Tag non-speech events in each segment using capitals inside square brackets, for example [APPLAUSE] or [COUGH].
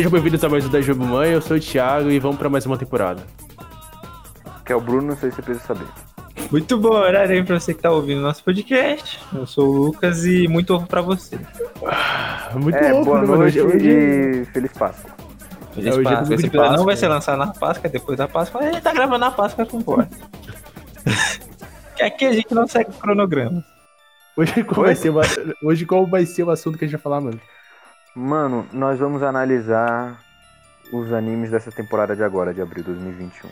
Sejam bem-vindos a mais um da Jogo Mãe, eu sou o Thiago e vamos pra mais uma temporada. Que é o Bruno, não sei se você precisa saber. Muito bom horário aí pra você que tá ouvindo nosso podcast. Eu sou o Lucas e muito ovo pra você. Muito é, louco, boa né, noite Hoje- e feliz Páscoa. Feliz hoje é Páscoa. Esse episódio não vai ser lançado na Páscoa, é depois da Páscoa. A gente tá gravando na Páscoa com porta. [LAUGHS] que aqui a gente não segue o cronograma. Hoje qual, vai ser, o- hoje qual vai ser o assunto que a gente vai falar, mano? Mano, nós vamos analisar os animes dessa temporada de agora, de abril de 2021.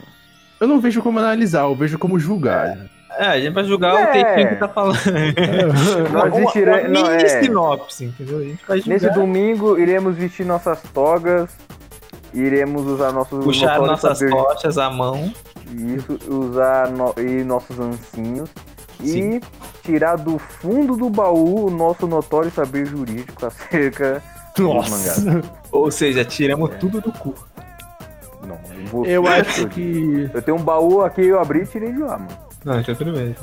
Eu não vejo como analisar, eu vejo como julgar. É, a gente vai julgar É. o textinho que tá falando. [LAUGHS] Nós Uma- vestiremos- uma mini não, é. sinopse, entendeu? A gente vai julgar, Nesse domingo, iremos vestir nossas togas, iremos usar nossos puxar notórios nossas saber- tochas à mão. Isso, usar no- e nossos ancinhos. Sim. E tirar do fundo do baú o nosso notório saber jurídico [LAUGHS] acerca. Nossa, Ou seja, tiramos tudo do cu. Não, eu acho que. Eu tenho um baú aqui, eu abri e tirei de lá, mano. Não, então tudo bem.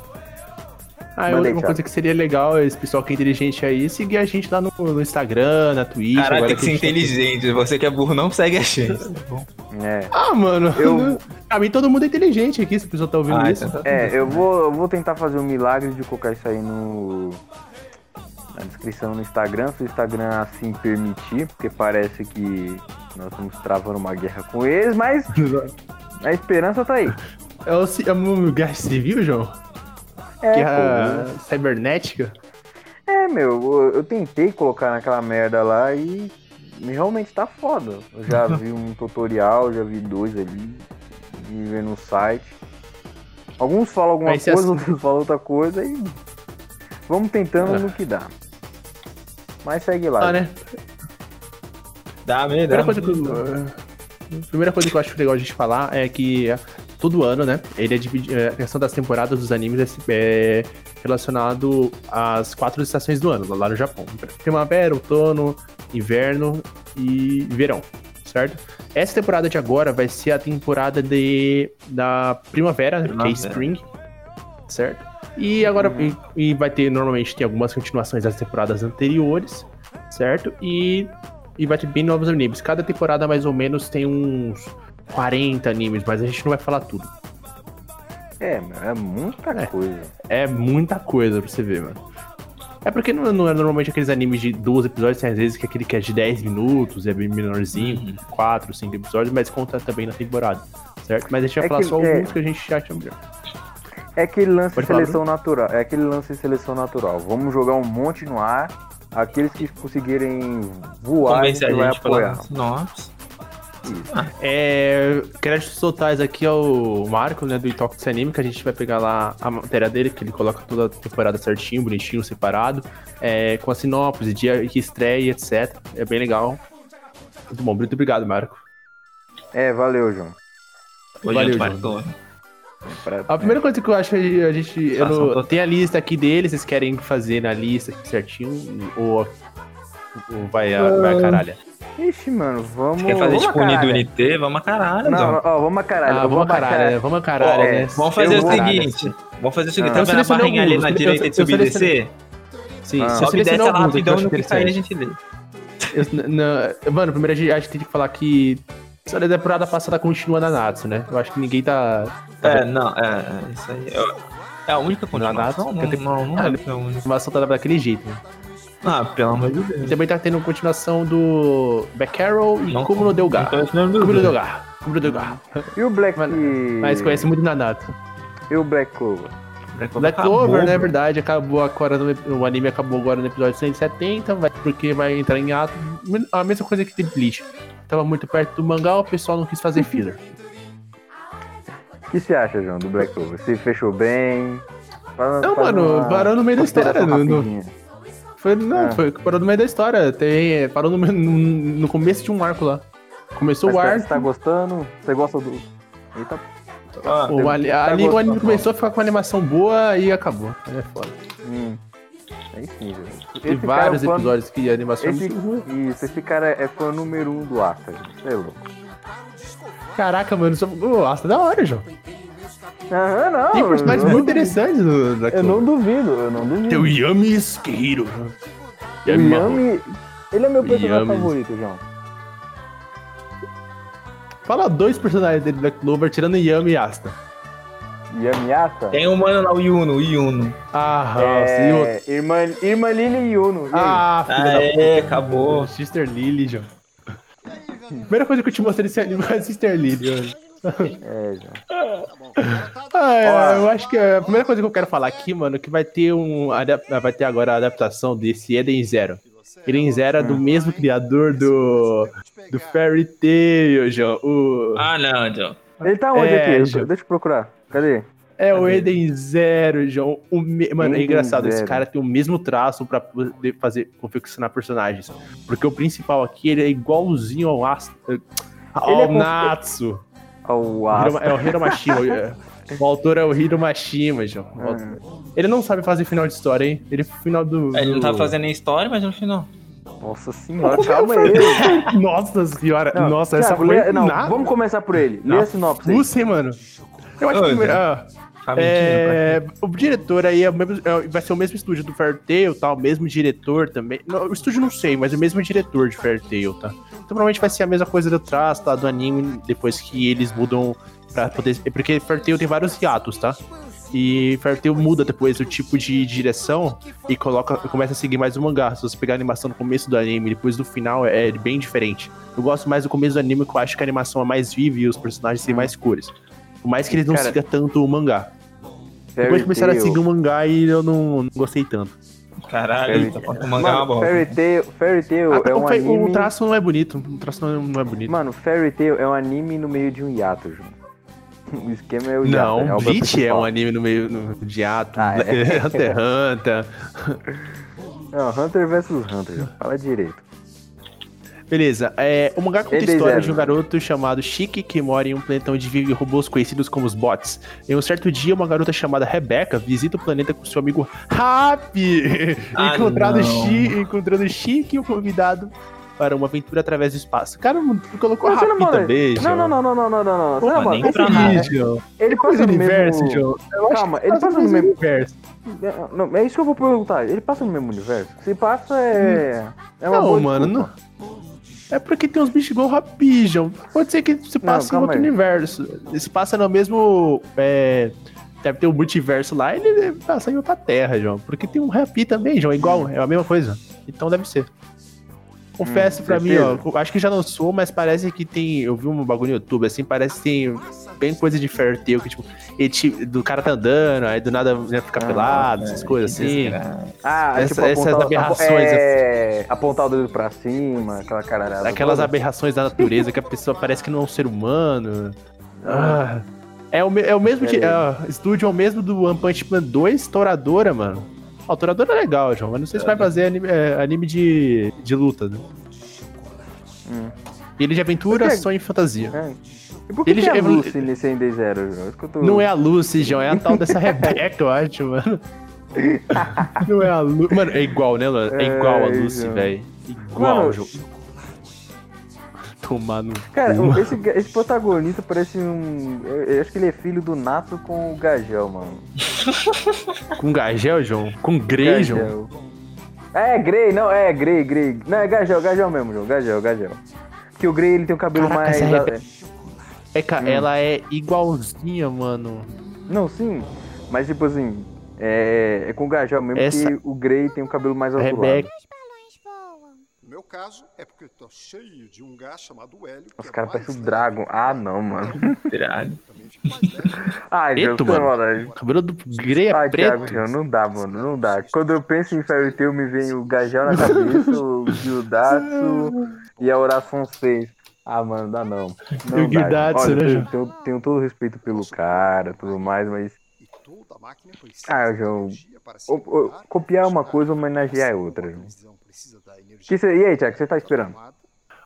Ah, aí, outra Thiago. coisa que seria legal é esse pessoal que é inteligente aí seguir a gente lá no, no Instagram, na Twitch. Caralho, agora tem que ser a gente tá- inteligente. Você que é burro não segue a [LAUGHS] gente. Tá bom. É. Ah, mano, Eu- [LAUGHS] pra mim todo mundo é inteligente aqui, se o pessoal tá ouvindo Ah, isso. então tá É, eu vou, eu vou tentar fazer um milagre de colocar isso aí no. Na descrição no Instagram, se o Instagram assim permitir, porque parece que nós estamos travando uma guerra com eles, mas [LAUGHS] a esperança tá aí. É o, é uma guerra civil, João? É, guerra pô, cibernética? é meu, eu, eu tentei colocar naquela merda lá e realmente tá foda. Eu já [LAUGHS] vi um tutorial, já vi dois ali, e ver no site. Alguns falam alguma coisa, assume. [LAUGHS] outros falam outra coisa e vamos tentando É. no que dá. Mas segue lá. Ah, né? Dá medo. Primeira dá coisa, que eu, a primeira coisa que eu acho legal a gente falar é que é, todo ano, né? Ele é dividido. é, A questão das temporadas dos animes é, é relacionado às quatro estações do ano, lá no Japão: primavera, outono, inverno e verão, certo? Essa temporada de agora vai ser a temporada de, da primavera, que é Primavera. Spring, certo? E agora e, e vai ter, normalmente, tem algumas continuações das temporadas anteriores, certo? E e vai ter bem novos animes. Cada temporada, mais ou menos, tem uns 40 animes, mas a gente não vai falar tudo. É, é muita É. coisa. É muita coisa pra você ver, mano. É porque não, não é normalmente aqueles animes de 12 episódios, tem às vezes que é aquele que é de 10 minutos, é bem menorzinho, Uhum. 4, 5 episódios, mas conta também na temporada, certo? Mas a gente vai É falar que- só é. alguns que a gente já chama. É aquele lance de Pode falar, seleção natural. É aquele lance de seleção natural. Vamos jogar um monte no ar. Aqueles que conseguirem voar, a Convence gente a gente apoiar. sinopse. Isso. É, créditos totais aqui ao Marco, né, do Itox Anime, que a gente vai pegar lá a matéria dele, que ele coloca toda a temporada certinho, bonitinho, separado, é, com a sinopse, dia que estreia, etc. É bem legal. Muito bom, muito obrigado, Marco. É, valeu, João. Valeu, é João. Marcou. Pra- A primeira coisa que eu acho é a gente. Eu não- tem a lista aqui dele, vocês querem fazer na lista certinho? Ou, ou vai, a, vai a caralho? Ixi, mano, vamos. Quer fazer vamos tipo unido caralho. unité? Vamos a caralho, Não, não, ó, vamos a caralho. Ah, vamos a caralho, né? Vamos a caralho, Ó, né? Vamos Eu fazer o seguinte. Vamos fazer o seguinte. Ah. Tá Eu vendo a barrinha ali na eu- direita eu- de subir e descer? Sim, Ah. Sobe e desce ela que rapidão no que cair a gente lê. Eu- mano, primeiro a gente, a gente tem que falar que. Só da temporada passada continua na Natsu, né? Eu acho que ninguém tá. tá É, não, é, é, isso aí. É- É a única continuação? Não, Não, tem- não, não deve ser a única. A animação tá daquele jeito, né? Ah, pelo amor de E Deus. também tá tendo continuação do Back Arrow e Não- Como no Delgar. não dois. Delgar. No Delgar. E o Black. Mas- Mas conhece muito Nanatsu. E o Black Clover? Black Acabou, Clover, né? É verdade, acabou agora no, o anime acabou agora no episódio 170, vai, porque vai entrar em ato. A mesma coisa que tem Bleach. Tava muito perto do mangá, o pessoal não quis fazer filler. O que você acha, João, do Black Clover? Se fechou bem? Faz- Não, faz mano, uma parou no meio da história. No, foi, não, Ah. foi, parou no meio da história. Tem, parou no, no, no começo de um arco lá. Começou Mas o arco. Você tá gostando? Você gosta do. Eita, Ah, O, ali, tá ali o gostando, anime começou a ficar com uma animação boa e acabou. É foda. hum. Tem Esse vários cara é o fã- episódios que a animação Esse, é muito ruim. isso, esse cara é fã número um do Asta. Você é louco. Caraca, mano, só... oh, Asta é da hora, João. Aham, não. Tem personagens muito interessantes no Black Eu Clover. não duvido, eu não duvido. Tem o Yami Skihiro. O Yami, ele é meu O personagem Yami. favorito, João. Fala dois personagens dele do Black Clover, tirando Yami e Asta. Yami Asa. Tem um mano lá, o Yuno, o Yuno. Ah, e. É, irmã, irmã Lily e Yuno. E? Ah, filha Ah, da é, acabou. Sister Lily, João. Primeira coisa que eu te mostrei desse anime é a Sister Lily, mano. É, João. Ah, é, eu acho que a primeira coisa que eu quero falar aqui, mano, é que vai ter um. Vai ter agora a adaptação desse Eden Zero. Eden Zero é do mesmo criador do. Do Fairy Tail, João. O, Ah, não, John. Ele tá onde É, aqui? João. Deixa eu procurar. Cadê? é o Eden Zero, João. O me- Mano, é Eden engraçado. Esse Zero. cara tem o mesmo traço pra poder fazer confeccionar personagens. Porque o principal aqui ele é igualzinho ao Astro. Ao Ele é Natsu. O uau. Hiro- é o Hiro Mashima. é. O autor é o Hiro Mashima, João. O autor- Ele não sabe fazer final de história, hein? Ele final do. Ele não tá fazendo nem história, mas no final. Nossa senhora, calma aí. [LAUGHS] Nossa senhora, Não, nossa, essa foi lê- não, nada. vamos começar por ele. Lê a sinopse hein, mano. Eu acho que. Ah, Tá mentindo, é, o diretor aí é o mesmo- é, vai ser o mesmo estúdio do Fair Tail, tá? O mesmo diretor também. Não, o estúdio não sei, mas o mesmo diretor de Fair Tail, tá? Então provavelmente vai ser a mesma coisa do traço, tá? Do anime, depois que eles mudam pra poder. é Porque Fair Tail tem vários hiatos, tá? E Fair Tail muda depois o tipo de direção e coloca, começa a seguir mais o mangá. Se você pegar a animação no começo do anime e depois do final, é bem diferente. Eu gosto mais do começo do anime, que eu acho que a animação é mais viva e os personagens têm mais cores. Por mais que eles não Cara, sigam tanto o mangá. Fairy Depois começaram a Tail. seguir o mangá e eu não, não gostei tanto. Caralho, tá o mangá é uma bosta. Fairy Tail, Fairy Tail Ah, é o, um fe- anime... o traço não é bonito. O traço não é, não é bonito. Mano, Fairy Tail é um anime no meio de um hiato, João. [LAUGHS] O esquema é o hiato. não, é a obra Bleach é um anime no meio no, de ato. Ah, é? [LAUGHS] Hunter x Hunter. Não, Hunter vs Hunter, João. Fala direito. Beleza, é, o mangá conta a história de um garoto chamado Shiki que mora em um planeta onde vive robôs conhecidos como os bots. Em um certo dia, uma garota chamada Rebecca visita o planeta com seu amigo Happy, [LAUGHS] Ah, encontrando, não. Shi, encontrando Shiki e o convidado para uma aventura através do espaço. Cara, colocou Não, você não também, Não, não, não, não, não, não, não, não. Pô, não, nem pra. João. Ele é passa no universo, mesmo... Calma, ele passa passa no mesmo... universo. Não, é isso que eu vou perguntar. Ele passa no mesmo universo? Se passa, é... É uma Não, boa mano, não. É porque tem uns bichos igual Rapijon. Pode ser que se passe em calma outro aí. universo. Se passa no mesmo. É, deve ter um multiverso lá, ele deve passar em outra terra, João. Porque tem um Rapi também, João, igual, é a mesma coisa. Então deve ser. Confesso Hum, pra mim, certeza? ó, eu acho que já lançou, mas parece que tem. Eu vi um bagulho no YouTube, assim, parece que tem bem coisa de Fair Tail, que tipo, ele, te- do cara tá andando, aí do nada né, fica Ah, pelado, essas coisas assim. Ah, Essa- tipo, essas apontar, aberrações, É, apontar o dedo pra cima, aquela caralhada. Aquelas toda. aberrações da natureza que a pessoa parece que não é um ser humano. Ah, é, o, é o mesmo de, é, estúdio é o mesmo do One Punch Man 2, Toradora, mano. Ó, o Toradora é legal, João, mas não sei se vai fazer anime, é, anime de, de luta, né? Hum. Ele de aventura, Por quê? sonho e fantasia. É. E por que Ele tem já- a Lucy nesse End Zero, João? Que tô- Não é a Lucy, João, é a tal dessa [LAUGHS] Rebeca, eu acho, mano. Não é a Lucy. Mano, é igual, né, Luan? É igual a É, Lucy, velho. Igual, Mano, João. Tomar no. Cara, cu. esse, esse protagonista parece um. Eu, eu acho que ele é filho do Nato com o Gagel, mano. [LAUGHS] Com Gagel, João? Com Grey, João? Gagel. É, Grey, não, é Grey, Grey. Não, é Gagel, Gagel mesmo, João. Gagel, Gagel. Porque o Grey ele tem o cabelo Caraca, mais. Essa a- Rebe- É, ca- Hum. ela é igualzinha, mano. Não, sim. Mas tipo assim. É, é com o Gagel mesmo, Essa- que o Grey tem o cabelo mais azulado. Rebeca. No meu caso, é porque eu tô cheio de um gás chamado Hélio. Os é caras mais parecem o leve, Dragon. Ah, não, mano. Leve. Ai, Preto, Deus, mano. maldade. O cabelo do Grey é Ai, preto. Thiago, não dá, mano, não dá. Quando eu penso em Fairy Tail, me vem o Gajel na cabeça, o Gyudatsu [LAUGHS] e a Oração 6. Ah, mano, dá não. não o né, João? tenho, tenho todo o respeito pelo cara, tudo mais, mas Ah, João, o- o- copiar uma coisa, homenagear é outra, Que cê- e aí, Thiago, o que você tá esperando?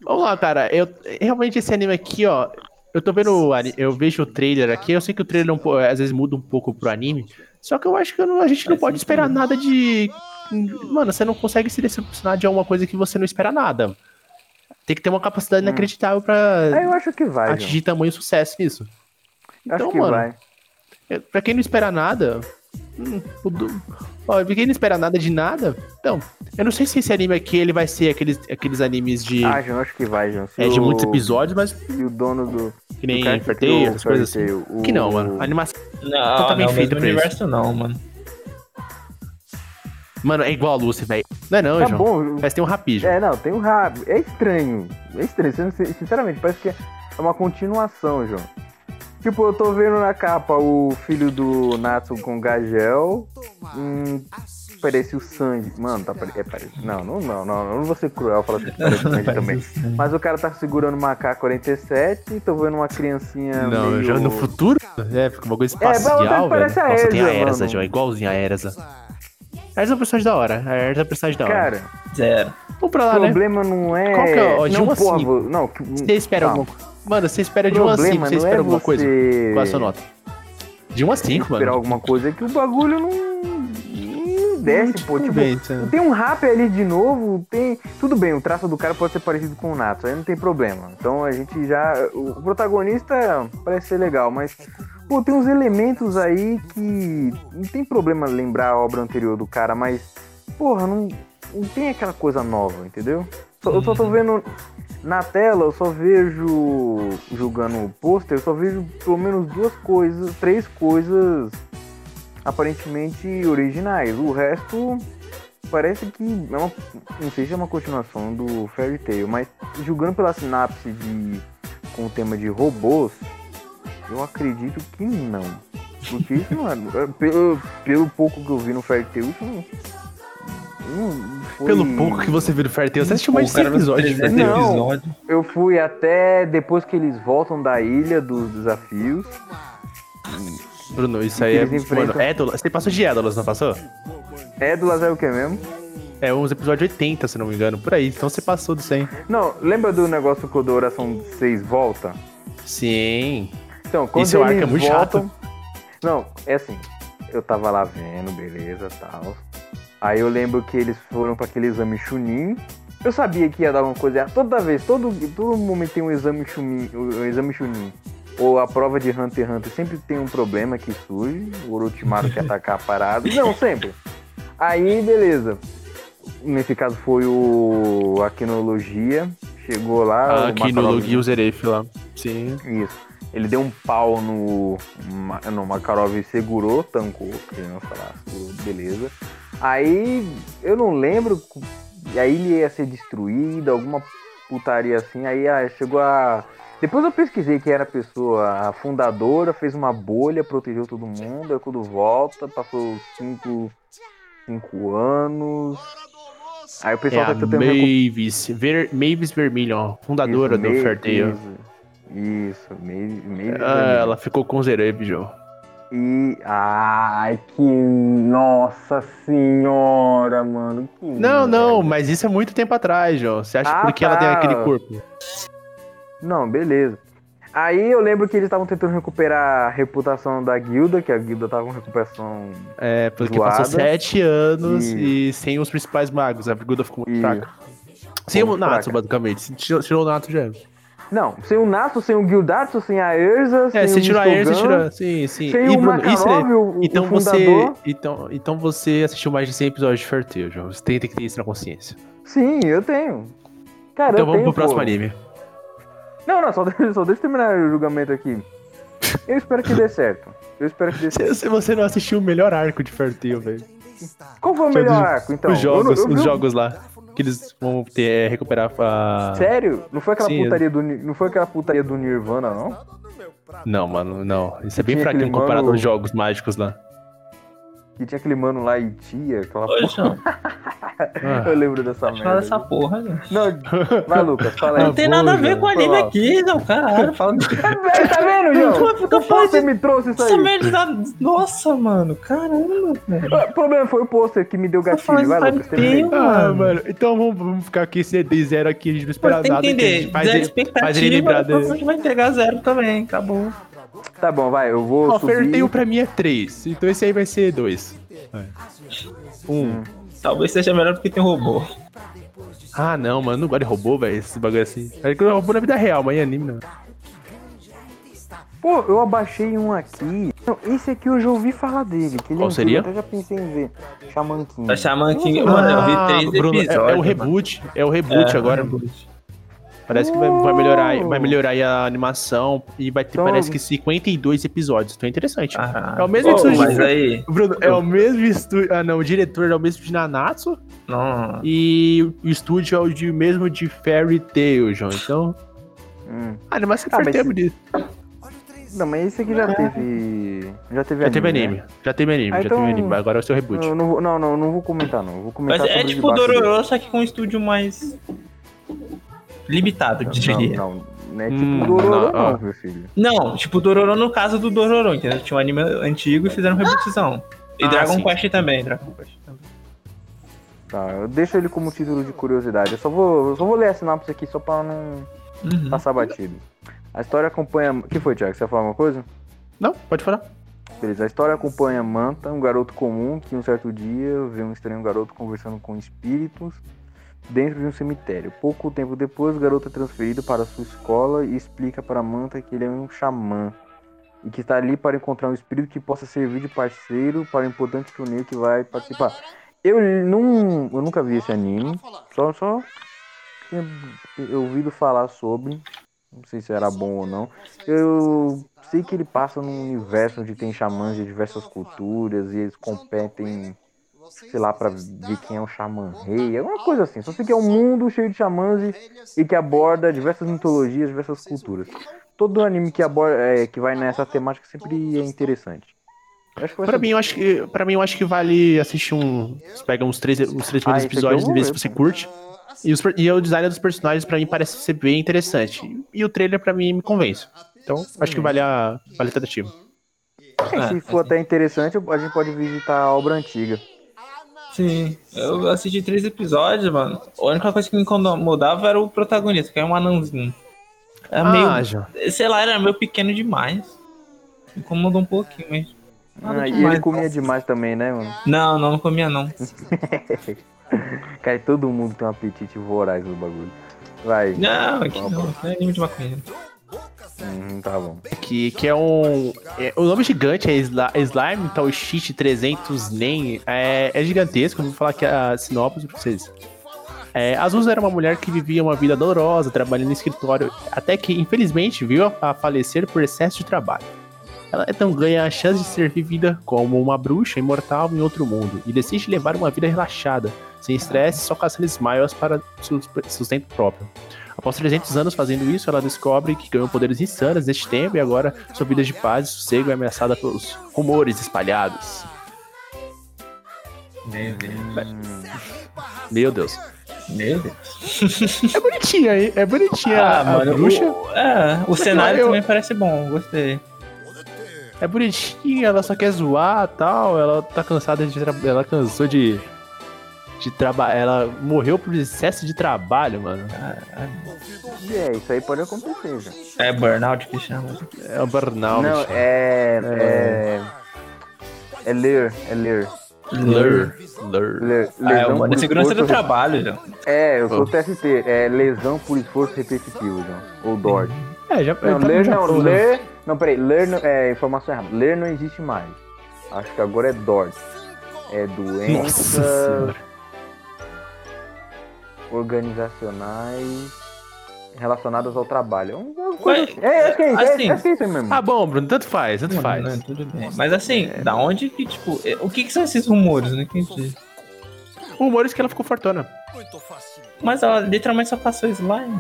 Vamos lá, cara. Eu, realmente esse anime aqui, ó. Eu tô vendo eu vejo o trailer aqui, eu sei que o trailer é um às vezes muda um pouco pro anime, só que eu acho que a gente não pode esperar nada de. Mano, você não consegue se decepcionar de alguma coisa que você não espera nada. Tem que ter uma capacidade inacreditável pra Ah, eu acho que vai, João. atingir tamanho sucesso nisso. Acho Então, que mano, vai. é, pra quem não espera nada. hum, Ó, pra quem não espera nada de nada. Então, eu não sei se esse anime aqui ele vai ser aqueles, aqueles animes de. Ah, João, acho que vai, João. Se é, de o- muitos episódios, mas Se o dono do. que nem que Fairy Tail, essas coisas assim. O- Que não, mano. A animação. Não, Totalmente não, feito mesmo pra isso. universo não, mano. Mano, é igual a Lucy, velho. Não é não, Tá João. bom. Mas tem um rapijo. É, não, tem um rabo. É estranho. É estranho. sin- Sinceramente, parece que é uma continuação, João. Tipo, eu tô vendo na capa o filho do Natsu com Gagel. Hum, parece o Sanji. Mano, tá pare... é, parece... Não, não, não, não, eu não vou ser cruel falar assim que parece o Sanji [LAUGHS] também. Mas o cara tá segurando uma K-47, tô vendo uma criancinha Não, meio... já no futuro? É, fica uma coisa É, mas espacial, velho. parece a Nossa, tem a Erza. João. Igualzinho a Erza. A Erza é uma personagem da hora. A Erza é uma personagem da hora. Cara, Zero. Vamos pra o lá, né? problema não é... Qual que é, ó, de não, um a porra, cinco. vou- não, que- Você espera alguma Mano, você espera de 1 a 5, problema você espera é alguma coisa? Qual é a sua nota? De 1 a 5, esperar mano. alguma coisa é que o bagulho não, desce, pô. Tudo Tipo, bem, tá. tem um rap ali de novo, tem. Tudo bem, o traço do cara pode ser parecido com o Natsu, aí não tem problema. Então a gente já. O protagonista parece ser legal, mas. Pô, tem uns elementos aí que. Não tem problema lembrar a obra anterior do cara, mas. Porra, não, não tem aquela coisa nova, entendeu? Só- eu só tô vendo. Na tela, eu só vejo. Julgando o pôster, eu só vejo pelo menos duas coisas, três coisas aparentemente originais. O resto parece que é uma, não sei se é uma continuação do Fairy Tail, mas julgando pela sinapse de com o tema de robôs, eu acredito que não. Porque [LAUGHS] isso não é, pelo, pelo pouco que eu vi no Fairy Tail, isso não, não foi- Pelo pouco que você viu do Fairy Tail, você assistiu mais de Pô, 100 cara, episódios de Fairy 300 Tail. Não. episódios. Eu fui até depois que eles voltam da ilha dos desafios. Bruno, isso aí é. Enfrentam- Mano, Édolas. Você passou de Édolas, não passou? Édulas é o que mesmo? É uns episódios 80, se não me engano, por aí. Então você passou do 100. Não, lembra do negócio que o da oração 6 volta? Sim. Então, quando arco eles é muito voltam... Não, é assim, eu tava lá vendo, beleza, tal. Aí eu lembro que eles foram pra aquele exame Chunin. Eu sabia que ia dar uma coisa errada. Toda vez, todo, todo momento tem um exame Chunin, um exame Chunin. Ou a prova de Hunter x Hunter sempre tem um problema que surge. O Orochimaru quer atacar a parada. [LAUGHS] Não, sempre. Aí, beleza. Nesse caso foi o a Quinologia. Chegou lá. no Makarov- Lugi o Zeref lá. Sim. isso. Ele deu um pau no. No Makarov e segurou, tancou, criança lá, segurou, beleza. Aí eu não lembro. Aí ele ia ser destruído, alguma putaria assim. Aí ah, chegou a. Depois eu pesquisei que era a pessoa, a fundadora, fez uma bolha, protegeu todo mundo, aí quando volta, passou cinco, cinco anos. Aí o É pessoal a tá tentando recu- Mavis. Ver... Mavis Vermilion, fundadora Isso, do Tail. Isso, Maeve Ah, ela ficou com João. E. Ai, que. Nossa senhora, mano. Que Não, não, merda. mas isso é muito tempo atrás, João. Você acha Ah, porque ela tá. tem aquele corpo? Não, beleza. Aí eu lembro que eles estavam tentando recuperar a reputação da guilda, que a guilda tava com recuperação. É, porque Zoada. passou sete anos E- e sem os principais magos. A Guilda ficou muito E- fraca. Sem o Natsu, basicamente. Tirou o Natsu já. Não, sem o Natsu, sem o Guildatsu, sem a Erza, É, sem você o tirou a Erza, tirou. Sim, sim. Sem E, o Bruno, isso é- Makarov, o, Então o você, então, então você assistiu mais de 100 episódios de Fairy João. Você tem, tem que ter isso na consciência. Sim, eu tenho. Cara, então eu vamos tenho, pro próximo pô. anime. Não, não, só, deixa- [LAUGHS] só deixa eu terminar o julgamento aqui. Eu espero que dê [LAUGHS] certo. Eu espero que dê certo. Se, você não assistiu o melhor arco de Fairy velho. Qual foi o melhor arco, então? os Eu jogos, não- eu vi os jogos lá. Que eles vão ter, é, recuperar a... Sério? Não foi aquela Sim, putaria do não foi aquela putaria do Nirvana, não? Não, mano, não. Isso é bem fraquinho aquele comparado mano- aos jogos mágicos lá. Que tinha aquele mano lá e tia, aquela Ô, João, Ah. Eu lembro dessa merda. fala essa porra, gente. Não, vai, Lucas, fala aí. Não tem nada a ver com anime aqui, não, caralho. Fala Tá vendo, João? Fica O pôster me trouxe isso essa aí. merda da... Nossa, mano, caramba, velho. O problema foi o pôster que me deu gatilho. Vai, Lucas. Ah, mano. então vamos, vamos ficar aqui sem de zero aqui, a gente não espera Mas tem que nada. entender, faz zero expectativa, faz ele lembrar dele. vai pegar zero também, acabou. Tá bom, vai, eu vou subir. Fairy Tail pra mim é 3, então esse aí vai ser 2. Um. Talvez seja melhor porque tem robô. Ah, não, mano, não gosto de robô, velho, esse bagulho assim. É que robô na vida real, mas em anime não. Pô, eu abaixei um aqui. Não, esse aqui eu já ouvi falar dele. Que ele Qual é seria? Eu já pensei em ver. Shaman King. Da Shaman King, mano, eu vi três Ah, Bruno, é- episódios. é, o mano. reboot. É o reboot É, agora. reboot. Parece que vai, vai melhorar, vai melhorar aí a animação e vai ter, Então- parece que 52 episódios. Então é interessante. Caralho. É o mesmo Pô, estúdio Mas de- aí, Bruno, é o mesmo estúdio. Ah, não, o diretor é o mesmo de Nanatsu não. e o estúdio é o de, mesmo de Fairy Tail, João. Então, Hum. a animação de Ah, Fairy mas Tail é bonita. Não, mas esse aqui já teve. Já teve Já teve né? anime, já teve anime, Ah, já então- teve anime. Agora é o seu reboot. Não, não, não, não, não vou comentar, não. Vou comentar Mas é tipo Dororo, só que com um estúdio mais limitado, dele. diria. Não, não, não é tipo Hum, Dororo, não, não, meu filho. Não, tipo o Dororo no caso do Dororo, entendeu? Tinha um anime antigo e fizeram rebootzão. E Ah, Dragon sim. Quest também, Dragon Quest também. Tá, eu deixo ele como título de curiosidade. Eu só vou, eu só vou ler a sinopse aqui só pra não Uhum. passar batido. A história acompanha. O que foi, Thiago? Você ia falar alguma coisa? Não, pode falar. Beleza, a história acompanha Manta, um garoto comum que um certo dia vê um estranho garoto conversando com espíritos dentro de um cemitério. Pouco tempo depois, o garoto é transferido para sua escola e explica para Manta que ele é um xamã e que está ali para encontrar um espírito que possa servir de parceiro para o importante torneio que vai participar. Eu não, eu nunca vi esse anime, só só tinha ouvido falar sobre, não sei se era bom ou não. Eu sei que ele passa num universo onde tem xamãs de diversas culturas e eles competem, sei lá, pra ver quem é o xamã rei, alguma coisa assim. Só sei que é um mundo cheio de xamãs e, e que aborda diversas mitologias, diversas culturas. Todo anime que aborda, é, que vai nessa temática sempre é interessante. Pra mim, eu acho que, pra mim, eu acho que vale assistir um. Você pega uns três, uns três Ah, primeiros eu episódios e ver se você curte. E, os e o design dos personagens, pra mim, parece ser bem interessante. E o trailer, pra mim, me convence. Então, acho que vale a, vale a tentativa. É, se for até interessante, a gente pode visitar a obra antiga. Sim, eu assisti três episódios, mano. A única coisa que me incomodava era o protagonista, que é um anãozinho. É ah, meio. João. Sei lá, era meio pequeno demais. Me incomodou um pouquinho, mas. Ah, e ele comia demais também, né, mano? Não, não, não comia não. [LAUGHS] Cara, todo mundo tem um apetite voraz no bagulho. Vai. Não, aqui não, não é anime de maconha. Uhum, tá bom. Que, que é um. é- o nome gigante é Sla- Slime Tal Shit 300 NEM. É, é gigantesco. Vou falar aqui a sinopse pra vocês. É, Azusa era uma mulher que vivia uma vida dolorosa, trabalhando no escritório, até que, infelizmente, viu a, a falecer por excesso de trabalho. Ela então ganha a chance de ser vivida como uma bruxa imortal em outro mundo e decide levar uma vida relaxada, sem estresse, só caçando smiles para su- sustento próprio. Após 300 anos fazendo isso, ela descobre que ganhou poderes insanos neste tempo e agora sua vida de paz e sossego é ameaçada pelos rumores espalhados. Meu Deus. Meu Deus. Meu Deus. É bonitinha, hein? É bonitinha Ah, a, mano, bruxa. O, é, o cenário eu- também parece bom, gostei. É bonitinha, ela só quer zoar e tal. Ela tá cansada de. Ela cansou de. De trabalhar. Ela morreu por excesso de trabalho, mano. E é, isso aí pode acontecer, já. É burnout que chama. É um burnout. Não, é. É. É ler, é ler. Lur. Lur. ler Ah, é, é segurança do trabalho, já. É, eu sou TST, é lesão por esforço repetitivo, já. Ou DORT. É, já. Não, tá ler não, ler. Não, peraí, ler não, é informação errada. Ler não existe mais. Acho que agora é DORT. É Nossa doenças senhora. Organizacionais relacionadas ao trabalho. É Ué, assim. É, acho que é isso, é, assim- que é isso aí mesmo. Ah, bom, Bruno, tanto faz, tanto faz. Não, tudo bem. Mas assim, da onde que, tipo, é- o que que são esses rumores? Não entendi. Rumores que ela ficou fortuna. Mas ela literalmente só passou slime.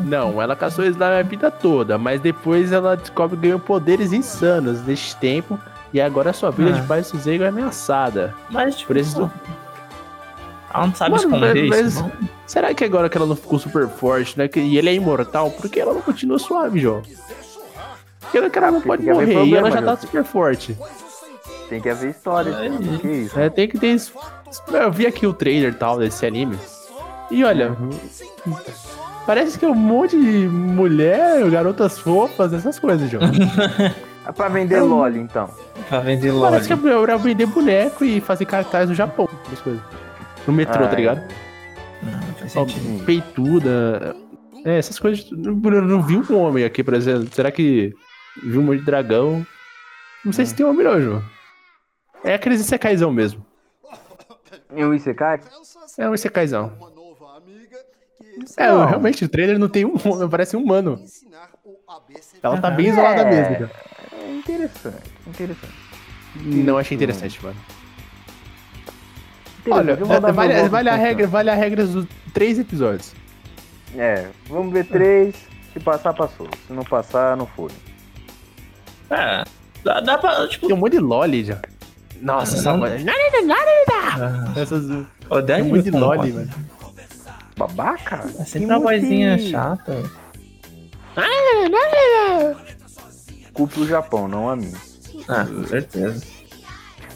Não, ela caçou slime a vida toda, mas depois ela descobre que ganhou poderes insanos neste tempo e agora sua vida Ah. de paz e sossego é ameaçada. Mas, tipo, Por isso- ela não sabe Mano, esconder mas- isso, não? Será que agora que ela não ficou super forte, né? que- E ele é imortal, por que ela não continua suave, João? Porque ela, cara, não pode morrer e ela problema, já tá super forte. Tem que haver história. É cara. que isso? É, tem que ter. isso. Eu vi aqui o trailer e tal desse anime. E olha. Parece que é um monte de mulher, garotas fofas, essas coisas, João. [LAUGHS] É pra vender LOL, então. Pra vender loja. Parece que é pra vender boneco e fazer cartaz no Japão, essas coisas. No metrô, Ah, tá ligado? Não, não faz Ó, peituda. É, essas coisas. Eu não vi um homem aqui, por exemplo. Será que viu um monte de dragão? Não sei se tem uma melhor, João. É aqueles Isekaizão mesmo. E o Isekai? É um Isekaizão. É, Não. realmente, o trailer não tem um. [LAUGHS] Parece um humano. Ela tá bem isolada É. mesmo, cara. É interessante, interessante. Não achei interessante, mano. Olha, dar vale, vale a regra, vale a regra dos três episódios. É, vamos ver três. Se passar, passou. Se não passar, não foi. É. Dá, dá pra, tipo. Tem um monte de loli já. Nossa, essa voz. Ah, Essas. o Tem um monte de loli, mano. Babaca? É sempre uma vozinha chata. Culpe o Japão, não a mim. Ah, com certeza.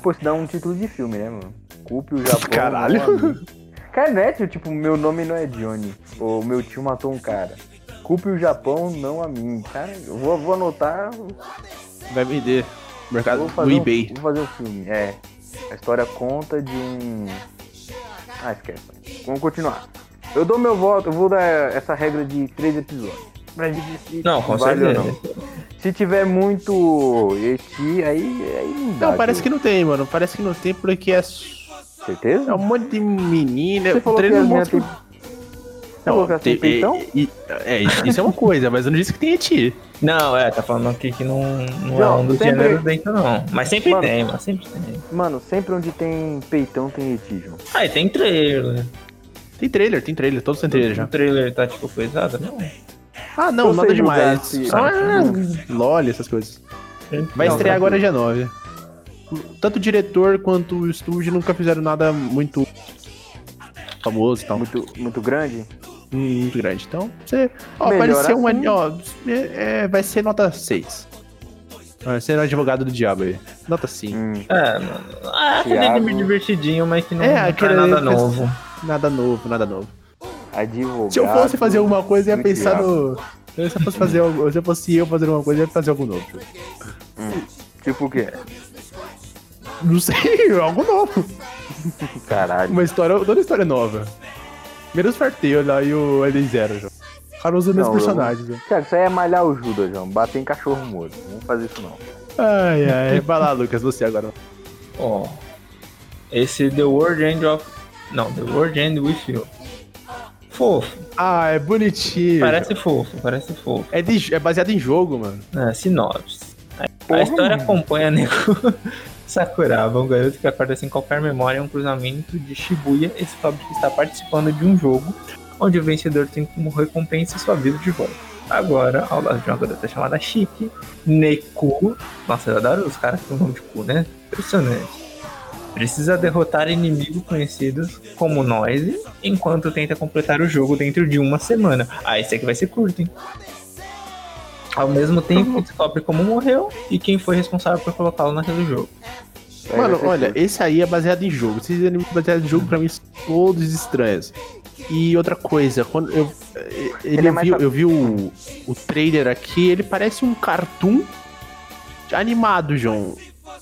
Pô, isso dá um título de filme, né, mano? Culpe o Japão. Caralho. Cara, não é tipo, meu nome não é Johnny. Ou meu tio matou um cara. Culpe o Japão, não a mim. Cara, eu vou, vou anotar. Vai vender. Mercado no fazer, um, eBay. vou fazer um filme. É. A história conta de um. Ah, esquece. Vamos continuar. Eu dou meu voto, eu vou dar essa regra de três episódios. Pra gente ver se Não, com vale ou certeza. não. Se tiver muito eti, aí, aí não dá. Não, parece que não tem, mano. Parece que não tem porque é, Certeza? é um monte de menina. Você o falou que trailer as meninas Você falou que elas têm tem- peitão? e- e- É, isso é uma coisa, mas eu não disse que tem eti. Não, é, tá falando aqui que não, não, é Não, um dos sempre- gêneros dentro, não. Mas sempre Mano. tem, mas sempre tem. Mano, sempre onde tem peitão tem eti, João. Ah, e tem trailer. Tem trailer, tem trailer, todos têm trailer O já. trailer tá tipo coisado, não? Ah, não, Ou nada demais. Só é, LOL, essas coisas. Vai Não, estrear agora dia 9. Tanto o diretor quanto o estúdio nunca fizeram nada muito famoso e tal. Muito, muito grande? Hum, Muito grande. Então, você. Ó, Melhor vai ser um. assim. Ó, é- é, vai ser nota 6. Vai ser o advogado do diabo aí. Nota 5. Hum. É. Ah, aquele anime divertidinho, mas que não, É, não aquele nada novo. Nada novo, nada novo. Advogado. Se eu fosse fazer alguma coisa, eu ia pensar diabo. no. Se eu fosse fazer algo, se eu fosse eu fazer alguma coisa, eu ia fazer algo novo. Tipo o quê? Não sei, [LAUGHS] algo novo. Caralho. Uma história, toda história nova. Menos Farteio lá e o Elizero, já. O cara usa os mesmos Não, eu- personagens, né? Tiago, isso aí é malhar o Judas, João. Bater em cachorro morto. Não vamos fazer isso, não. Ai, ai. Vai lá, Lucas, você agora. Ó. Esse The World End of. Não, The World End with You. Fofo. Ah, é bonitinho. Parece fofo, parece fofo. É, de- é baseado em jogo, mano. É, sinopse. A, história mano. acompanha Neko [LAUGHS] Sakuraba, um garoto que acorda sem qualquer memória em um cruzamento de Shibuya e descobre que está participando de um jogo onde o vencedor tem como recompensa sua vida de volta. Agora, ao lado de uma garota chamada Shiki, Neku. Nossa, eu adoro os caras com nome de cu, né? Impressionante. Precisa derrotar inimigos conhecidos como Noise enquanto tenta completar o jogo dentro de uma semana. Ah, esse aqui vai ser curto, hein? Ao mesmo tempo, descobre como morreu e quem foi responsável por colocá-lo naquele jogo. Aí Mano, olha, esse aí é baseado em jogo. Esses animes baseados em jogo, pra mim, são todos estranhos. E outra coisa, quando eu. Ele, Ele é eu, mais vi, fa- eu vi o, o trailer aqui, ele parece um cartoon animado, João.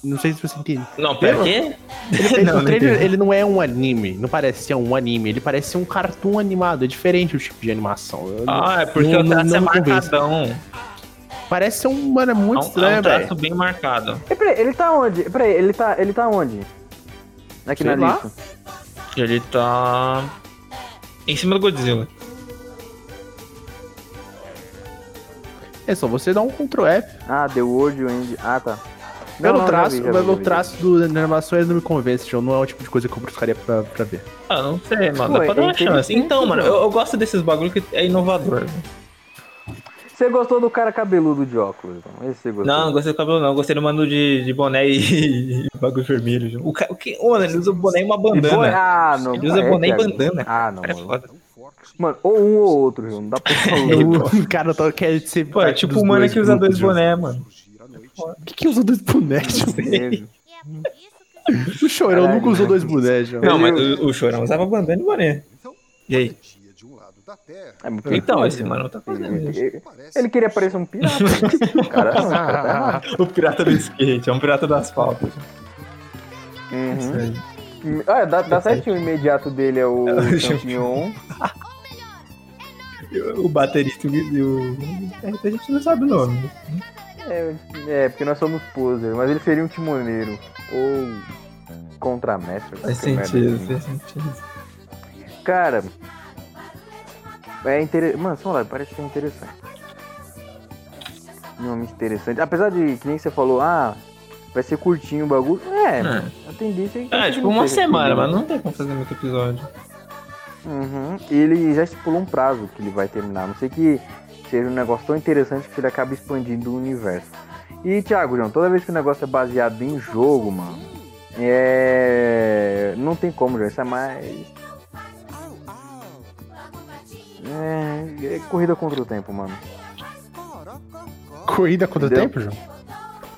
Não sei se você entende. Não, pera Não. quê? Ele, [LAUGHS] Não, o não trailer, entendi. ele não é um anime, não parece ser um anime, ele parece ser um cartoon animado, é diferente o tipo de animação. Eu não- Ah, é porque não- o traço não é me convence. Parece ser um, mano, é muito É um, é estranho, um traço velho. bem marcado. E peraí, ele tá onde? Peraí, ele tá, ele tá onde? Aqui Sei na lá. lista. Ele tá. Em cima do Godzilla. É só você dar um Ctrl F. Ah, The World End. Ah, tá. Não, Pelo não, traço, vi, pelo traço do animações não me convence, João. Não é o tipo de coisa que eu buscaria pra, pra ver. Ah, não sei, mano. Dá pra dar é uma chance. Então, mano, mano. eu, eu gosto desses bagulho que é inovador. Você gostou do cara cabeludo de óculos? Então? Esse você gostou? Não, não gostei do cabelo, não. Gostei do mano de, de boné e, [LAUGHS] bagulho vermelho. João. O, ca- o que, mano, ele usa boné e uma E bandana. Ah, não. Ele usa é, boné e Thiago. bandana. Ah, não. Cara, é Mano. foda. Mano, ou um ou outro, João. Não dá pra falar. [LAUGHS] O cara tá, quer ser. Pô, é tipo o mano dois que usa dois boné, mano. O que, que usa dois bonés, João? O chorão Caralho, nunca usou dois bonés, João. Não, mas o, o Chorão usava bandana e boné. E aí? dia de um lado da Terra, É Então, esse João. mano tá fazendo isso. Ele, ele queria parecer um pirata. [LAUGHS] [LAUGHS] O cara cara tá errado. [LAUGHS] O pirata do skate, é um pirata do asfalto. Uhum. Ah, dá, dá certinho. O imediato dele é o É o Champignon. O baterista e o. É, a gente não sabe o nome. É, é, porque nós somos poser, mas ele seria um timoneiro. Ou contramestre. Faz sentido, assim. faz sentido. Cara, é interessante. Mano, sei lá, parece ser interessante. Realmente interessante. Apesar de que nem você falou, ah, vai ser curtinho o bagulho. É, É. a tendência é que. É, tipo uma semana, mas não tem como fazer muito episódio. Uhum. E ele já estipulou um prazo que ele vai terminar. A Não sei que seja um negócio tão interessante que ele acaba expandindo o universo. E, Thiago, João, toda vez que o negócio é baseado em jogo, mano, é. Não tem como, João. Isso é mais. É, é corrida contra o tempo, mano. Corrida quanto Entendeu? tempo, João?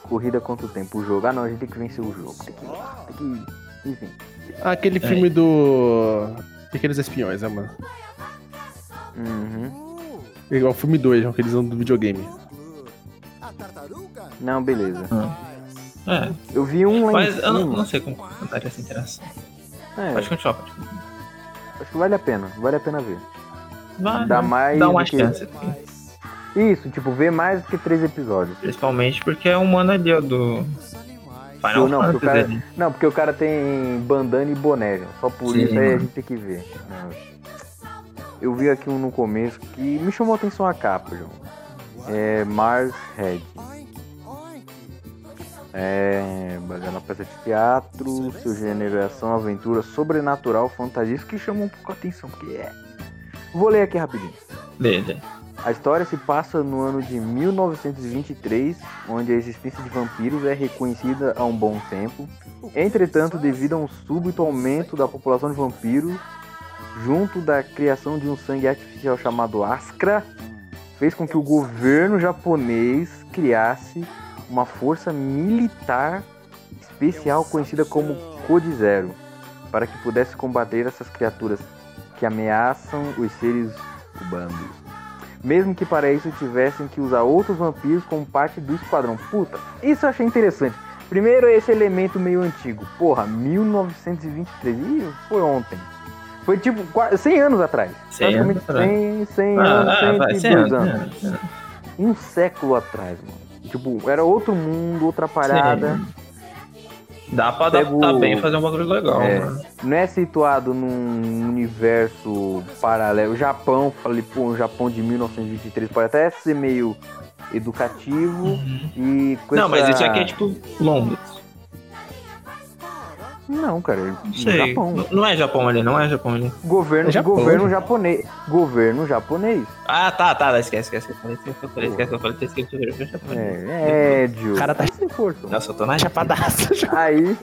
Corrida contra o tempo. O jogo. Ah, não, a gente tem que vencer o jogo. Tem que ir lá. Tem que. Enfim. Ah, aquele filme do. Pequenos Espiões, né, mano? Uhum. Igual o filme 2, João, que eles usam do videogame. Não, beleza. É, Eu vi um lá mas em eu não, não sei como daria essa interação. É, Pode continuar, pode continuar. acho que vale a pena. Vale a pena ver. Vai, Dá vai. mais Dá uma que- chance. Isso, tipo, ver mais do que três episódios. Principalmente porque é um mano ali, ó, do. Final não, porque cara, não, porque o cara tem bandana e boné, só por Sim, isso aí a mano. gente tem que ver. Não. Eu vi aqui um no começo que me chamou a atenção a capa, João. É Mars Red. É baseado na peça de teatro, seu gênero é ação, aventura, sobrenatural, fantasia, isso que chamou um pouco a atenção, porque é. Vou ler aqui rapidinho. Dele. A história se passa no ano de 1923, onde a existência de vampiros é reconhecida há um bom tempo. Entretanto, devido a um súbito aumento da população de vampiros, junto da criação de um sangue artificial chamado Askra, fez com que o governo japonês criasse uma força militar especial conhecida como Code Zero, para que pudesse combater essas criaturas que ameaçam os seres humanos mesmo que para isso tivessem que usar outros vampiros como parte do esquadrão. Puta, isso eu achei interessante. Primeiro, esse elemento meio antigo. Porra, 1923. Ih, foi ontem. Foi tipo qua- 100 anos atrás. 100 anos atrás. 100, 100 Ah, anos, ah, vai, 102 cem anos, anos. Um século atrás, mano. Tipo, era outro mundo, outra parada. Dá pra Pega adaptar bem e fazer um bagulho legal, É. mano. Não é situado num universo paralelo. O Japão, falei, pô, o Japão de 1923 pode até ser meio educativo e com Uhum. Não, mas isso aqui é tipo Londres. Não, cara, Não no sei. Japão. Não é Japão ali, não é Japão ali. Governo, É Japão, governo gente. japonês. Governo japonês. Ah, tá, tá, esquece, esquece. Esquece que eu falei, esquece que eu falei, esquece que eu falei. Japão. É, é, Dio. O cara tá sem força. Nossa, eu tô na já. [LAUGHS] Aí,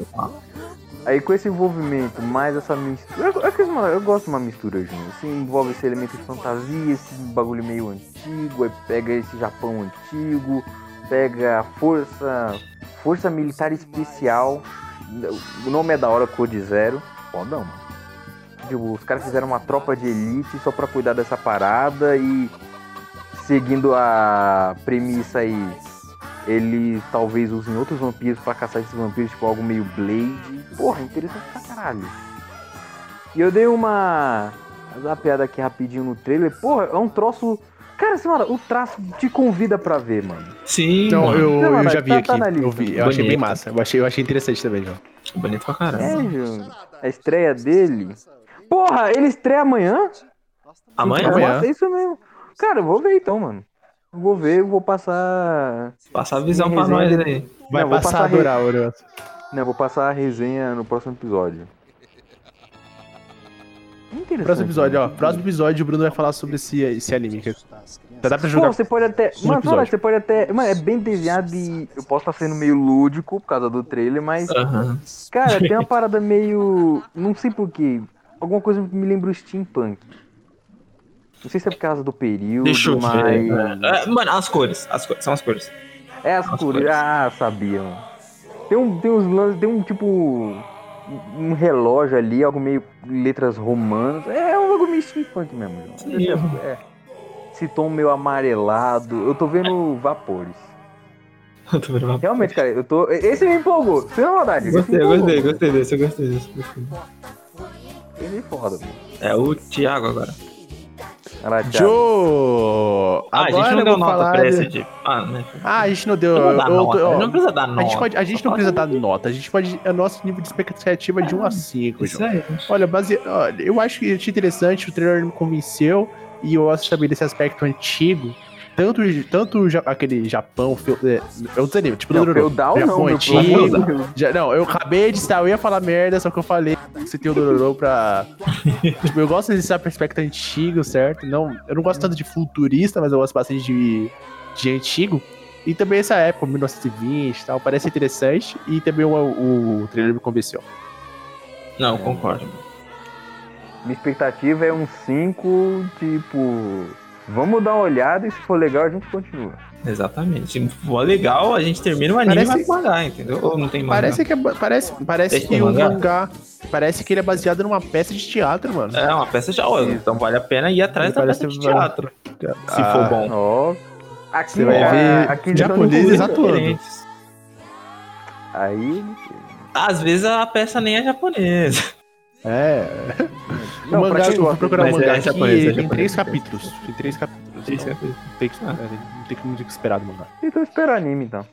aí com esse envolvimento, mais essa mistura. Eu, eu, eu, eu gosto de uma mistura, Júnior. Assim, envolve esse elemento de fantasia, esse bagulho meio antigo, aí pega esse Japão antigo, pega a força. Força Militar Especial. O nome é da hora, Code Zero. Fodão, mano. Tipo, os caras fizeram uma tropa de elite só pra cuidar dessa parada e seguindo a premissa aí, eles talvez usem outros vampiros pra caçar esses vampiros, tipo algo meio Blade. Porra, interessante pra caralho. E eu dei uma. Uma piada aqui rapidinho no trailer. Porra, é um troço. Cara, assim, mano, o traço te convida pra ver, mano. Sim, Então, mano. eu, Não, eu já vi tá- aqui. tá na lista. eu vi. Eu achei bem massa. Eu achei, eu achei interessante também, João. Bonito pra caramba. É, Júnior. A estreia dele. Porra, ele estreia amanhã? Amanhã? Amanhã. É isso mesmo. Cara, eu vou ver então, mano. Vou ver, eu vou passar. Passa a visão pra nós dele. aí. Vai Não, vou passar a passar adorar o negócio. Não, vou passar a resenha no próximo episódio. Interessante. Próximo episódio, ó. né? Próximo episódio o Bruno vai falar sobre esse, esse anime. Que dá pra Pô, jogar. você pode até. um Mano, fala, você pode até. Mano, é bem desenhado e eu posso estar sendo meio lúdico por causa do trailer, mas. Aham. Cara, tem uma [LAUGHS] parada meio. Não sei porquê. Alguma coisa que me lembra o steampunk. Não sei se é por causa do período, Deixa eu mas. ver. É, mano, as cores, as cores, são as cores. É as As cores. cores. Ah, sabia, mano. Tem um, tem uns lances, tem um tipo. Um relógio ali, algo meio letras romanas. É um algo meio steampunk mesmo. João. Sim. É. Esse tom meio amarelado. Eu tô vendo vapores. Eu tô vendo uma- Realmente, cara, eu tô. Esse me empolgou. Sem maldade. Gostei, eu gostei, gostei desse, eu gostei desse. gostei. Ele é foda, mano. É o Thiago agora. Vai Thiago. Joe! Ah, a gente não eu deu nota falar pra esse tipo. Ah, né? Ah, a gente não deu. Não eu- eu- nota, ó, não precisa dar nota. A gente, pode, a gente não precisa dar nota, a gente pode. É o nosso nível de expectativa de 1 a 5, Isso João. aí. Olha, base... olha, eu acho que achei interessante, o trailer me convenceu e eu gosto também desse aspecto antigo. Tanto, tanto aquele Japão, é, outro anime, tipo, Não, Dororo. feudal Japão antigo. não, eu acabei de estar, eu ia falar merda, só que eu falei que você tem o Dororo pra. tipo, eu gosto desse aspecto antigo, certo? Não, eu não gosto tanto de futurista, mas eu gosto bastante de, de antigo. E também essa época, 1920 e tal, parece interessante. E também o, o trailer me convenceu. Não, eu concordo. Minha expectativa é um 5, tipo. Vamos dar uma olhada e se for legal a gente continua. Exatamente. Se for legal, a gente termina o anime Parece- e vai mangá, entendeu? Ou não tem mangá? Parece que, é, parece, parece Tem que o mangá? mangá. Parece que ele é baseado numa peça de teatro, mano. É uma peça de aula, então vale a pena ir atrás Ele da parece peça de vai- teatro. Se Ah, for bom. Ó. Aqui, Você vai ver aqui japoneses atuando. Aí. Às vezes a peça nem é japonesa. É. Não, o mangá, eu fui gosta, procurar o mas mangá é aqui, japonês, é tem três é. capítulos. Tem três capítulos. Três então capítulos. Tem que, é, não tem que esperar do mangá. Então espera anime então.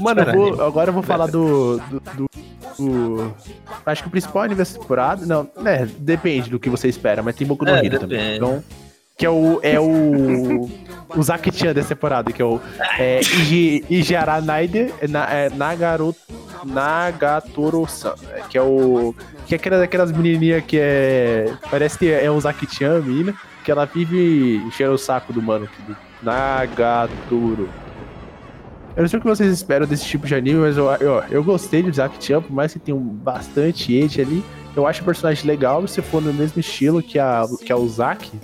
Mano, eu vou- anime. agora eu vou falar do, do, do- do- Acho que o principal anime dessa temporada. Não, né? Depende do que você espera, mas tem Boku no É, Hero também. Então. Que é o. É o. o Zaki-chan dessa temporada, que é o. É, Iji, Ijiara Naide, na, é, Nagaru, Nagatoro-san. é, Que é o. Que é aquelas, aquelas menininhas que é. Parece que é o Zaki-chan, menina. Que ela vive enchendo o saco do mano do Nagatoro. Eu não sei o que vocês esperam desse tipo de anime, mas eu, eu, eu gostei do Zack Chan, por mais que tenha um bastante hate ali. Eu acho o personagem legal, se for no mesmo estilo que a, que a Uzaki.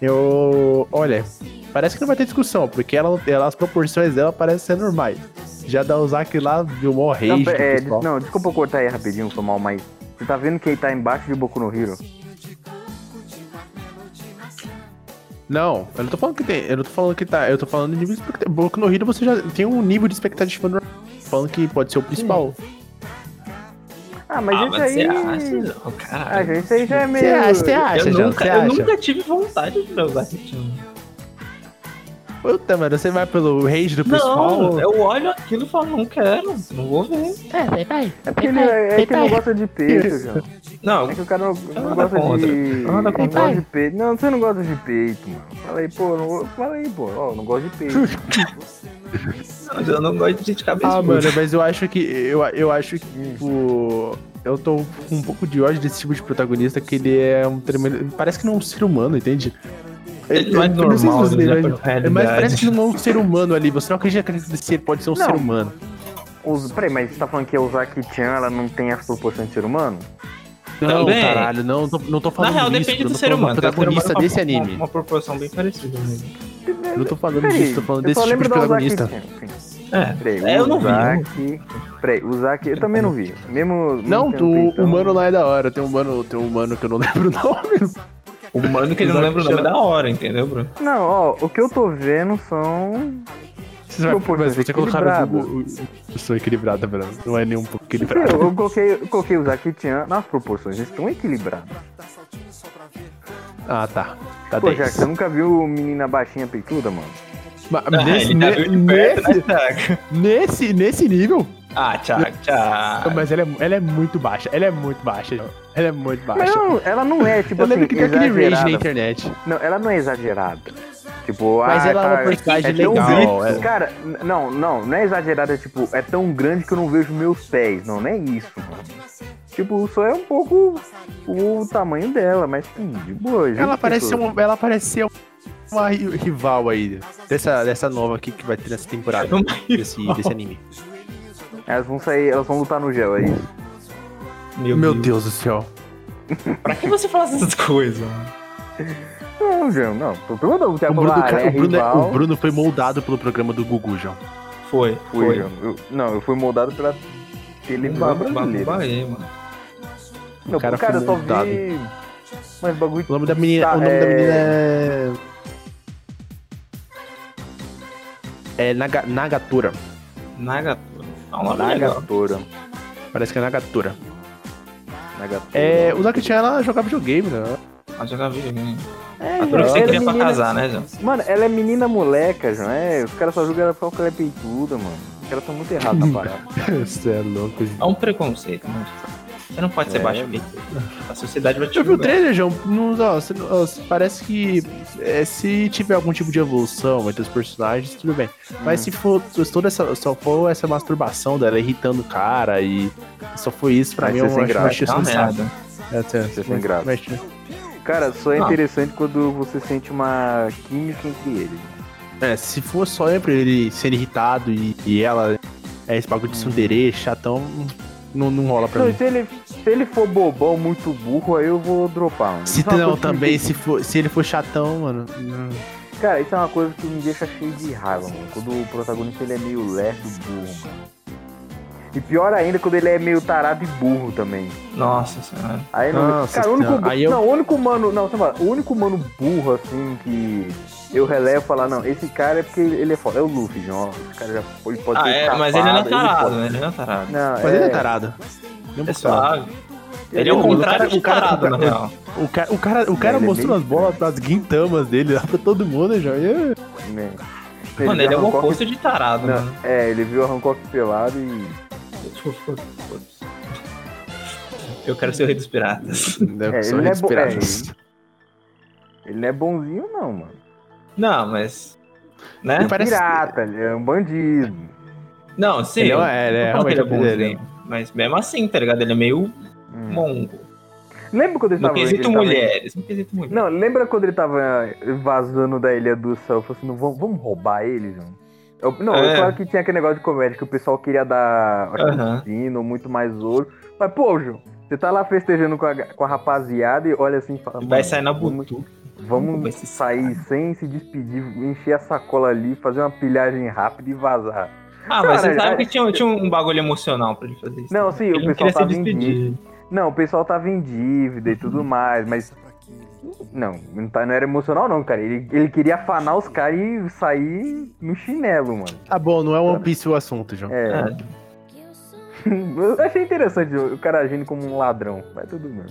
Eu. Olha, parece que não vai ter discussão, porque ela, ela- as proporções dela parecem ser normais. Já da Uzaki lá viu mó rage Não, é, não, desculpa eu cortar aí rapidinho, foi mal, mas. Você tá vendo que ele tá embaixo de Boku no Hero? Não, eu não tô falando que tem. Eu não tô falando que tá. Eu tô falando de nível de expectativa. Boku no Hero você já tem um nível de expectativa normal. Falando que pode ser o principal. Ah, mas ah, isso mas aí. você acha? Não, Ah, caralho. gente, isso aí já é meio. Você acha, você acha, eu, nunca, Você eu acha? nunca tive vontade de ver o Zaki-chan. Puta, mano, você vai pelo rage do pessoal? Não, eu olho aquilo e falo, não quero, não vou ver. É, vai, vai. É porque ele é, é que não gosta de peito, João. Não, É que o cara não, não nada gosta contra. de. Nada Não contra. gosta de peito. Não, você não gosta de peito, mano. Fala aí, pô. Não, fala aí, pô. Ó, não gosto de peito. mas eu não gosto de gente cabeça. Ah, mano, [LAUGHS] mas eu acho que. Eu, eu acho que, tipo. Eu tô com um pouco de ódio desse tipo de protagonista, que ele é um tremendo. Parece que não é um ser humano, entende? Ele não é Eu não sei se normal, você é, Mas parece que não é um ser humano ali. Você não acredita que ele pode ser um Não. ser humano. Os, peraí, mas você tá falando que a Uzaki-chan ela não tem as proporções de ser humano? Não, Também. caralho, não, tô, não tô Na falando real, disso. depende do ser humano. ser humano protagonista desse uma- anime. Uma proporção bem parecida mesmo. Eu não tô falando Peraí, disso, tô falando desse tipo de protagonista. É, Peraí, é, eu não vi. Peraí, Uzaki, eu também não vi. Mesmo. Não, o humano lá é da hora. Tem um mano, tem um mano que eu não [LAUGHS] lembro o nome. O mano que ele não lembra o nome da hora, entendeu, Bruno? Não, ó, o que eu tô vendo são. Você vai, Proporções mas você colocar. Eu sou equilibrada, Bruno. Não é nem um pouco Eu, equilibrado. eu coloquei, eu coloquei o Uzaki-chan nas proporções, eles estão equilibrados. Ah, tá. Tá Pô, 10. já você nunca viu menina baixinha peituda, mano? Mas Ah, nesse, ele tá ne- perto, nesse, né, Thiago? nesse, nesse nível. Ah, Thiago, Thiago. Mas ela é, ela é muito baixa. Ela é muito baixa. João. Ela é muito Mas baixa. não, ela não é, tipo eu assim, lembro que tem aquele rage na internet. Não, ela não é exagerada. Tipo, Mas ah, ela é uma tá- personagem tão legal, grande- é. Cara, não, não, não é exagerada, tipo, é tão grande que eu não vejo meus pés. Não, não é isso, mano. Tipo, só é um pouco o tamanho dela, mas sim, de boa. gente, Ela parece, ser pessoa. uma, ela parece ser uma ri- rival aí. Dessa, dessa nova aqui que vai ter nessa temporada. Desse, desse anime. Elas vão sair, elas vão lutar no gel, é isso. Meu Deus do céu. Pra que você fala essas coisas, mano? Não, João, não. Tô perguntando, o Bruno, falou, ah, ca- é o, Bruno, é- rival. o Bruno foi moldado pelo programa do Gugu, João. Foi, Fui, foi. João. Eu- não, eu fui moldado pela ba- brasileira. Bahia, mano. Não, O cara cara, foi eu só moldado. vi... Mas bagulho... O nome da menina, Tá, o nome da é- menina é. É Naga, Nagatura. Nagatura. É nome legal. Nagatora. Parece que é Nagatura. Nagatora. É, o Zaki-chan ela jogava videogame, né? Pode jogar videogame. É, A dura que João, você ela é queria pra menina- casar, né, João? Mano, ela é menina moleca, João. É, os caras só julgam ela porque ela é peituda, mano. Os caras tão muito errados na [LAUGHS] parada. Você é louco. É um preconceito, né? Você não pode ser É. baixo peito. A sociedade vai te Eu vi o trailer, João. Não, ó, você parece que é, se tiver algum tipo de evolução entre os personagens, tudo bem. Mas se for se toda essa, só for essa masturbação dela irritando o cara e só foi isso, pra Vai mim ser eu sem acho graça. Tá merda. É, até, ser sem graça. mas- Cara, só é Não. interessante quando você sente uma química entre eles. É, se for só ele sendo irritado e, e ela é esse bagulho de sundere, chatão, não, não rola pra Não, mim. e se ele, se ele for bobão, muito burro, aí eu vou dropar. Mano. Se é não, também, se, for, se ele for chatão, mano. não. Cara, isso é uma coisa que me deixa cheio de raiva, mano. Quando o protagonista ele é meio lerdo burro, mano. E pior ainda quando ele é meio tarado e burro também. Nossa senhora. Aí não. Nossa cara, o único, aí eu- não, o único mano. Não, você fala, o único mano burro, assim, que eu relevo e falar, não, esse cara é porque ele é foda. É o Luffy, João. Esse cara já ele pode Ah, ter é, mas ele não é escapado, tarado, pode- né? Ele não é tarado. Não, Mas ele é tarado. Ele É é tarado. suave. Ele é o Pô, o contrário cara- de tarado, na real. O cara, o cara, o cara Ele é mostrou as bolas das guintamas dele [LAUGHS] lá pra todo mundo já. E- Né? Mano, ele é o oposto de tarado, Não, mano. é, ele viu a Hancock pelado e. [LAUGHS] Eu quero ser o rei dos piratas. Deve É, ser ele não é dos bo- piratas. Ele não é bonzinho, não, mano. Não, mas. Né? Ele parece- Pirata, ele é um bandido. Não, sim. Ele é- eu- é, ele é ele é realmente bonzinho. Mas mesmo assim, tá ligado? Ele é meio Hum. mongo. Lembra quando ele No tava. quesito ele tava- mulheres. No quesito mulheres. Não, lembra quando ele tava vazando da Ilha do Céu? Eu falei assim, não, vamos, vamos roubar ele, João? Eu- não, É. é claro que tinha aquele negócio de comédia que o pessoal queria dar Aham. um muito mais ouro. Mas, pô, João, você tá lá festejando com a, com a rapaziada e olha assim e fala. Vai "Mano, sair na vamos, butu. vamos se sair sem se despedir, encher a sacola ali, fazer uma pilhagem rápida e vazar. Ah, mas Cara, você sabe é- que tinha, tinha um bagulho emocional pra ele fazer isso. Não, sim, ele o pessoal tava em dívida. Não, o pessoal tava em dívida e tudo mais, mas. Não, não, tá- não era emocional, não, cara. Ele, ele queria afanar os caras e sair no chinelo, mano. Tá bom, não é One Piece o assunto, João. É. É. [LAUGHS] Eu achei interessante o cara agindo como um ladrão. Vai tudo bem.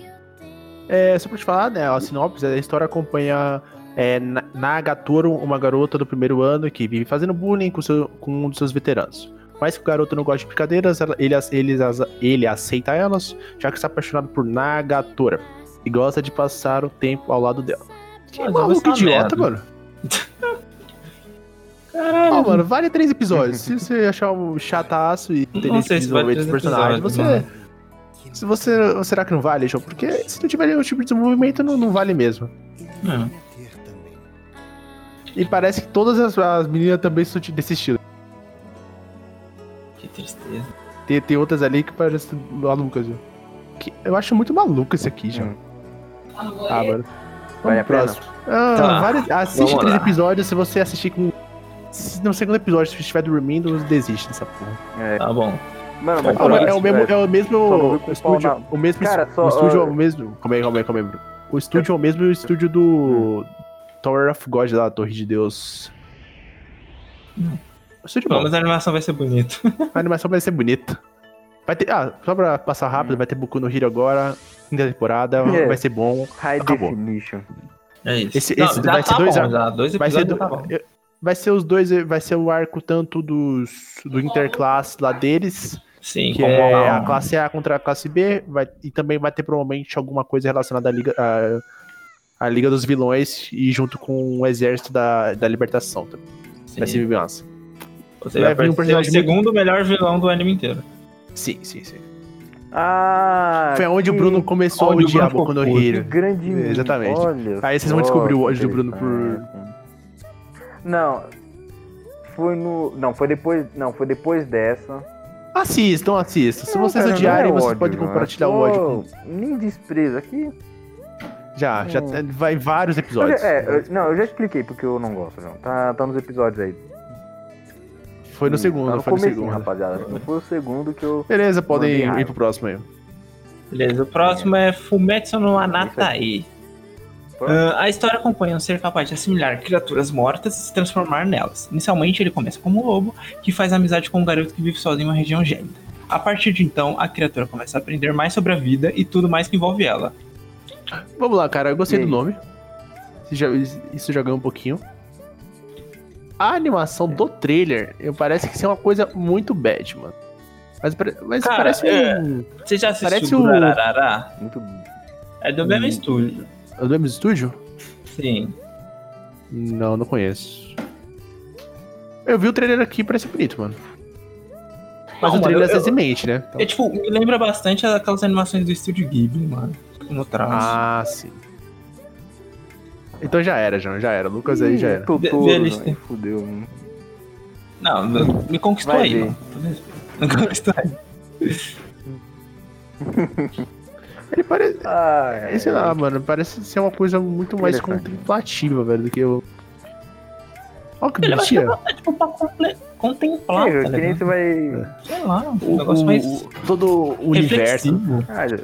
É, só pra te falar, né, a sinopse, a história acompanha é, Na- Nagatoro, uma garota do primeiro ano que vive fazendo bullying com, seu- com um dos seus veteranos. Mas que o garoto não gosta de brincadeiras, ele, ele, ele aceita elas, já que está apaixonado por Nagatora. E gosta de passar o tempo ao lado dela. Que Mas maluco idiota, merda. mano. Caralho. Ó, mano, vale três episódios. Se você achar um chataço e ter Não esse desenvolvimento personagens, episódios, você. mano. Se você. Será que não vale, João? Porque se não tiver nenhum tipo de desenvolvimento, não, não vale mesmo. Hum. E parece que todas as, as meninas também são desse estilo. Que tristeza. Tem, tem outras ali que parecem malucas, João. Que- eu acho muito maluco isso aqui, João. Hum. Ah, mano. Vale a Vamos pro pena? próximo. Ah, Tá. vários- assiste Vamos três lá. episódios, se você assistir com. Se no segundo episódio, se estiver dormindo, desiste dessa porra. É. Tá bom. Mano, mas Ah, mas é isso, o mesmo, velho. é o mesmo estúdio. O mesmo Cara, só, o estúdio é ah, o mesmo. Calma aí, calma aí, calma aí. O estúdio é o mesmo estúdio do Tower of God lá, Torre de Deus. O estúdio é bom. menos a animação vai ser bonita. A animação vai ser bonita. Vai ter. Ah, só pra passar rápido, vai ter Boku no Hero agora. Quinta temporada, É. vai ser bom. High Acabou. definition. É isso. Esse- Não, esse vai tá ser dois bom, já. Dois Vai ser, do- tá vai ser os dois, vai ser o arco tanto dos do interclasse lá deles, Sim, que como é a- a classe A contra a classe B, vai, e também vai ter provavelmente alguma coisa relacionada à liga à, à liga dos vilões e junto com o exército da, da libertação, também. Sim. da vingança. Você vai vai vir um ser o personagem muito- segundo melhor vilão do anime inteiro. Sim, sim, sim. Ah! Foi onde o Bruno começou a o odiar Boku no Hero. grande. Exatamente. Olha Aí vocês vão descobrir o ódio do Bruno por-. Não. Foi no. Não, foi depois. Não, foi depois dessa. Assistam, assistam. Se Não, vocês cara, odiarem, é você ódio, pode João, compartilhar é o ódio com. Nem desprezo aqui. Já, já Hum. vai vários Eu já- episódios. é, eu- não, eu já expliquei porque eu não gosto, João. Tá, tá nos episódios aí. Foi no Tá segundo, no foi no segundo. rapaziada. Não foi o segundo que eu. Beleza, podem ir raiva. pro próximo aí. Beleza, o próximo é Fumetsu no Anatai. Ah, a história acompanha um ser capaz de assimilar criaturas mortas e se transformar nelas. Inicialmente, ele começa como um lobo, que faz amizade com um garoto que vive sozinho em uma região gélida. A partir de então, a criatura começa a aprender mais sobre a vida e tudo mais que envolve ela. Vamos lá, cara. Eu gostei E do nome. já, isso já ganhou um pouquinho. A animação do trailer, eu parece que isso é uma coisa muito bad, mano. Mas, mas Cara, parece é. um. Você já assistiu Parece o? Muito. É do mesmo Hum. estúdio. É do mesmo estúdio? Sim. Não, não conheço. Eu vi o trailer aqui, parece bonito, mano. Mas Não, o trailer mano, é eu- semente, né? Então- É tipo, me lembra bastante aquelas animações do estúdio Ghibli, mano. No traço. Ah, sim. Então já era, João, já era. Lucas aí já era. Fudeu. mano. Não, não, me conquistou Vai aí, ver. mano. [LAUGHS] Me conquistou aí. [LAUGHS] Ele parece. Ah, É, sei lá, mano, parece ser uma coisa muito mais Interessante. contemplativa, velho, do que eu. Olha que Ele bonitinha. É tipo pra contemplar, É, tá que nem você vai. Sei lá, um O, negócio mais todo o universo. reflexivo. Cara.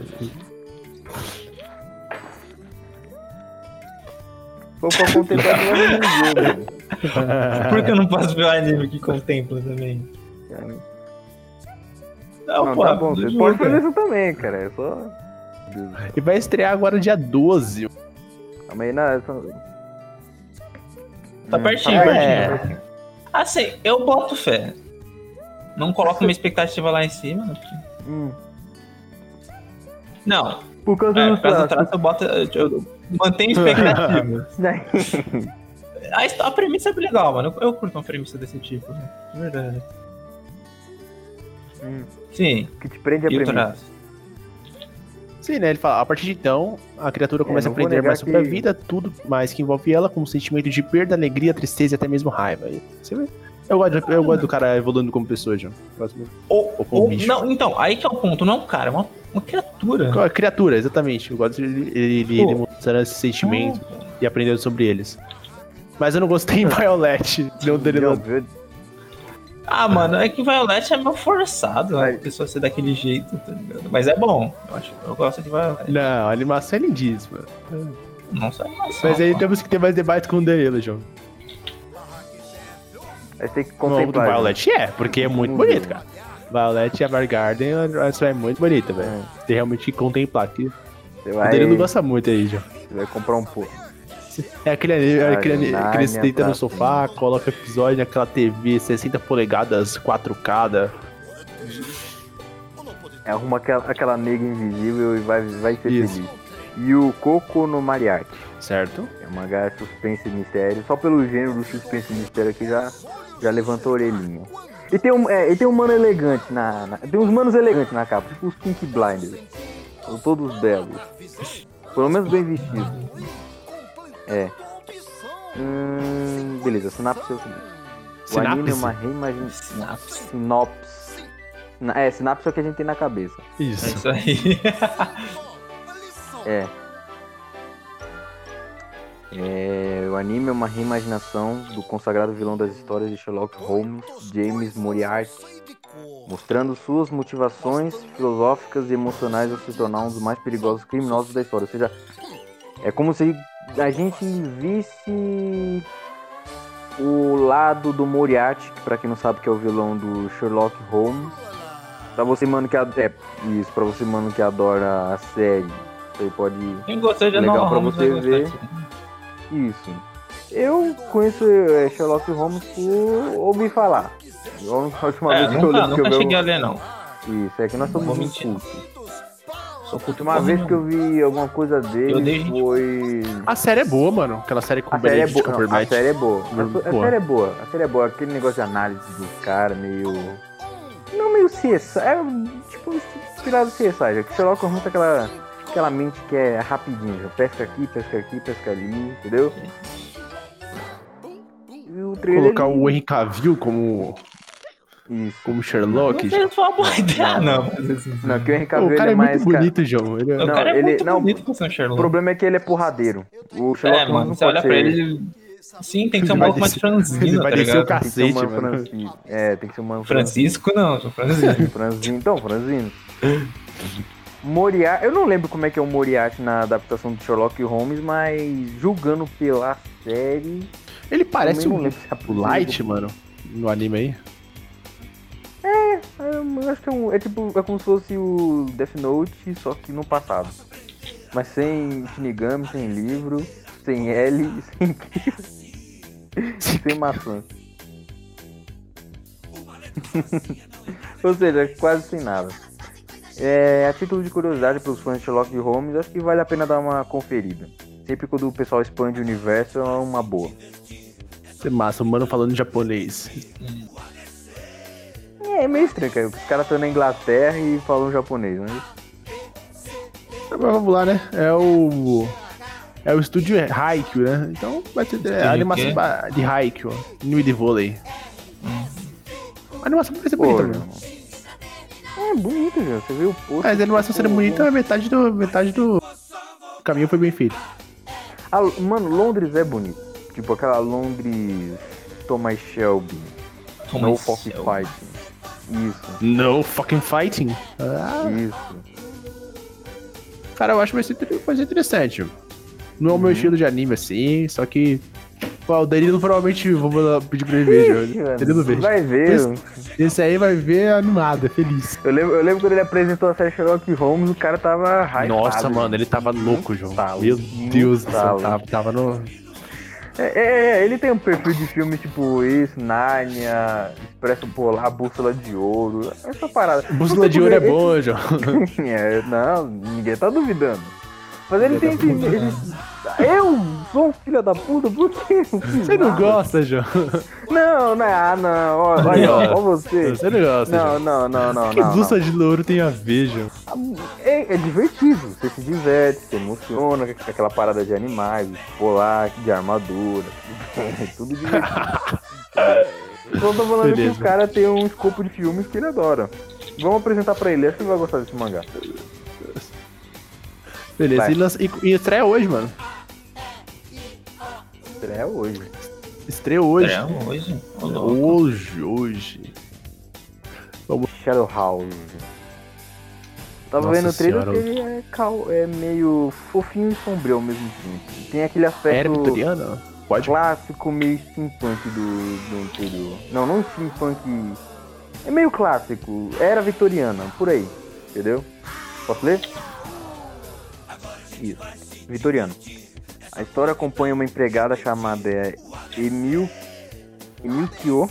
Vou pra contemplar que jogo. [LAUGHS] Por que eu não posso ver o anime que contempla também? Não, Não, pô, tá bom, você jogo, pode fazer cara. isso também, cara. É só. E vai estrear agora dia 12. Calma aí, não, é só... Tá Hum, pertinho, tá É. pertinho. Assim, eu boto fé. Não coloco minha expectativa lá em cima. né, porque- Hum. Não, Por causa é, do por causa do traço. traço eu boto. Eu, eu mantenho expectativa. [LAUGHS] a, a premissa é legal, mano. Eu, eu curto uma premissa desse tipo, né? De verdade. Hum. Sim, que te prende a e premissa. traço. Sim, né? Ele fala, a partir de então, a criatura começa a não vou aprender mais sobre a que- vida, tudo mais que envolve ela, como sentimento de perda, alegria, tristeza e até mesmo raiva. Você vê? Eu gosto, eu gosto do cara evoluindo como pessoa, João. Ou, Ou com ou- bicho. não, então, aí que é o ponto. Não é um cara, é uma, uma criatura. Criatura, exatamente. Eu gosto ele, ele, ele mostrando esses sentimentos e aprendendo sobre eles. Mas eu não gostei em [LAUGHS] Violet. Não dele Não? Ah, mano, é que Violet é meio forçado Vai. a pessoa ser daquele jeito, tá ligado? Mas é bom. Eu, acho, eu gosto de Violet. Não, a animação é lindíssima. Não sei mais. Mas aí temos que ter mais debate com o Danilo, João. Aí tem que O novo do contemplar. né? Violet é, porque é muito bonito, cara. Violet e Evergarden, essa é muito bonita, velho. É. Tem realmente que contemplar. Que Você O vai, Danilo gosta muito aí, João. você vai comprar um pouco. É aquele anime, é aquele, anime- Narnia aquele se deita no sofá, coloca episódio naquela TV 60 polegadas, 4K. da- Arruma aquela, aquela nega invisível e vai, vai ser Isso. feliz. E o Coco no Mariachi. Certo? É um mangá suspense e mistério. Só pelo gênero do suspense e mistério aqui já, já levanta a orelhinha. E tem um, é, e tem um mano elegante na, na- Tem uns manos elegantes na capa, tipo os Pink Blinders. São todos belos. Pelo menos bem vestidos. É. Hum, beleza, sinapse é o seguinte. O anime é Sinapse? uma reimaginação. Sinopse. É, sinapse é o que a gente tem na cabeça. É Isso. isso aí. É. É, o anime é uma reimaginação do consagrado vilão das histórias de Sherlock Holmes, James Moriarty, mostrando suas motivações filosóficas e emocionais ao se tornar um dos mais perigosos criminosos da história. Ou seja, é como se a gente visse o lado do Moriarty, que pra quem não sabe que é o vilão do Sherlock Holmes. Pra você, mano, que ad- é, isso, pra você, mano, que adora a série, você pode Quem gostou de Legal Enola pra você gostar ver. disso. Isso. Eu conheço é, Sherlock Holmes por ouvir falar. A última É, vez que eu nunca, li que eu nunca vi. cheguei a ler, não. Isso, é que nós somos muito cultos. Sou A culto última porra vez que eu vi alguma coisa Eu dele dei foi. A série é boa, mano. Aquela série com o é Benedict boa. Não, a Cumberbatch. série é boa. A, a boa. série é boa. A série é boa. Aquele negócio de análise do cara, meio. Não meio CSI. É tipo inspirado CSI. Já que Sherlock Holmes tem aquela. Aquela mente que é rapidinho, já pesca aqui, pesca aqui, pesca ali, entendeu? E o trailer. Colocar o Henry Cavill como, Isso. como Sherlock. Não se foi uma boa ideia, não. não. assim, Não, que o Henry Cavill o cara ele é é mais. muito bonito, João. Ele é- O Não, cara é ele- muito não, bonito pra ser um O Sherlock. problema é que ele é porradeiro. O Sherlock É, mano, não você pode olha ser- pra ele. Sim, tem que ser um maluco mais franzino, vai tá descer o ligado? Tem que ser um Cacete, mano. Francisco. É, tem que ser um mano Francisco não, sou franzino. Franzino. Então, Franzino. [LAUGHS] Moriarty, eu não lembro como é que é o Moriarty na adaptação de Sherlock Holmes, mas julgando pela série. Ele parece se é. Light, mano, no anime aí. Eu acho que é, um- é tipo, é como se fosse o Death Note, só que no passado. Mas sem Shinigami, sem livro, sem L, [LAUGHS] sem sem maçã. [LAUGHS] Ou seja, quase sem nada. É, a título de curiosidade para os fãs de Sherlock Holmes, acho que vale a pena dar uma conferida. Sempre quando o pessoal expande o universo, é uma boa. Isso é massa, o mano falando japonês. É, é meio estranho, cara. Os caras estão na Inglaterra e falam japonês, né? Mas vamos lá, né? É o. É o estúdio Haikyuu, né? Então vai ter é, a animação de Haikyuu, anime de vôlei. A animação vai ser bonita, Pô, mano. É bonito, já. Você viu o post? Mas a animação sendo bonita, metade do, metade do caminho foi bem feito. Ah, mano, Londres é bonito. Tipo aquela Londres Thomas Shelby. Thomas no Fucking Shelby. Fighting. Isso, No fucking fighting. Ah, isso. cara, eu acho que vai ser, inter- vai ser interessante. Não é o meu estilo de anime assim, só que. Pô, o Danilo provavelmente vou mandar- pedir pra ele ver, já. Danilo ver. Vai ver. Esse- Esse aí vai ver animado, é feliz. Eu lembro, eu lembro quando ele apresentou a série Sherlock Holmes, o cara tava hypado. Nossa, mano, ele tava louco, João. Meu Deus do céu, tava, tava no. É, é, é, ele tem um perfil de filme tipo esse, Nárnia, Expresso Polar, Bússola de Ouro, essa parada. Bússola de ouro é bom, João. [LAUGHS] É, não, ninguém tá duvidando. Mas ele tem. Tá ele- eu sou um filho da puta, por quê? Você não gosta, João? Não, não, ah, não. Olha, ó, ó você. Você não gosta, Não, não, não, não, O que bússola de louro tem a ver, João? É, é divertido, você se diverte, se emociona aquela parada de animais, de polar, de armadura, tudo, [LAUGHS] tudo divertido. Só tô falando que o cara tem um escopo de filmes que ele adora. Vamos apresentar pra ele, acho que ele vai gostar desse mangá. Beleza, Vai. e, lança, e, e estreia hoje, mano. É hoje. Estreia hoje. É, hoje. Hoje, hoje. Shadow House. Tava Nossa vendo o trailer senhora. que ele é, cal- é meio fofinho e sombrio ao mesmo tempo. Tem aquele aspecto? Pode? clássico, meio steampunk do, do interior. Não, não steampunk. É meio clássico. Era vitoriana, por aí. Entendeu? Posso ler? Isso. Vitoriano. A história acompanha uma empregada chamada Emil. Emil Kyo.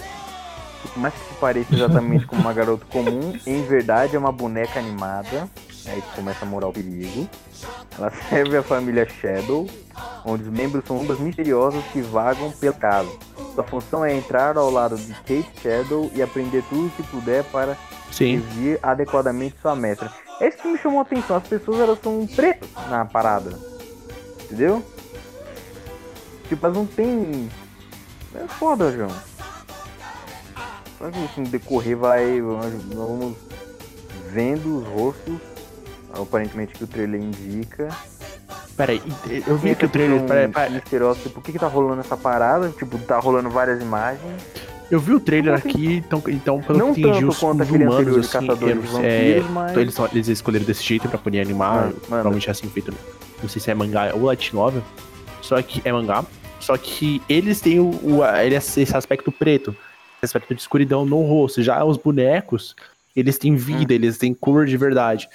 que Por mais que se pareça exatamente com uma garota comum, em verdade é uma boneca animada. Aí começa a morar o perigo. Ela [LAUGHS] serve a família Shadow, onde os membros são ondas misteriosas que vagam pela casa. Sua função é entrar ao lado de Kate Shadow e aprender tudo que puder para Sim. servir adequadamente sua mestra. É isso que me chamou a atenção. As pessoas elas são pretas na parada. Entendeu? Tipo, elas não tem. É foda, João. Só que assim, no decorrer vai. Vamos vendo os rostos. Aparentemente que o trailer indica. Pera aí, eu vi que o trailer. um Pera, pera, misterioso, tipo, por que que tá rolando essa parada? Tipo, tá rolando várias imagens. eu vi o trailer aqui, então, então pelo Não que entendi, os, os humanos, assim, Caçadores eles, é, mas- então eles, eles escolheram desse jeito pra poder animar, Mano, mano. provavelmente é assim feito, não sei se é mangá ou light novel, só que é mangá, só que eles têm o, o ele- esse aspecto preto, esse aspecto de escuridão no rosto, já os bonecos, eles têm vida, Hum. eles têm cor de verdade.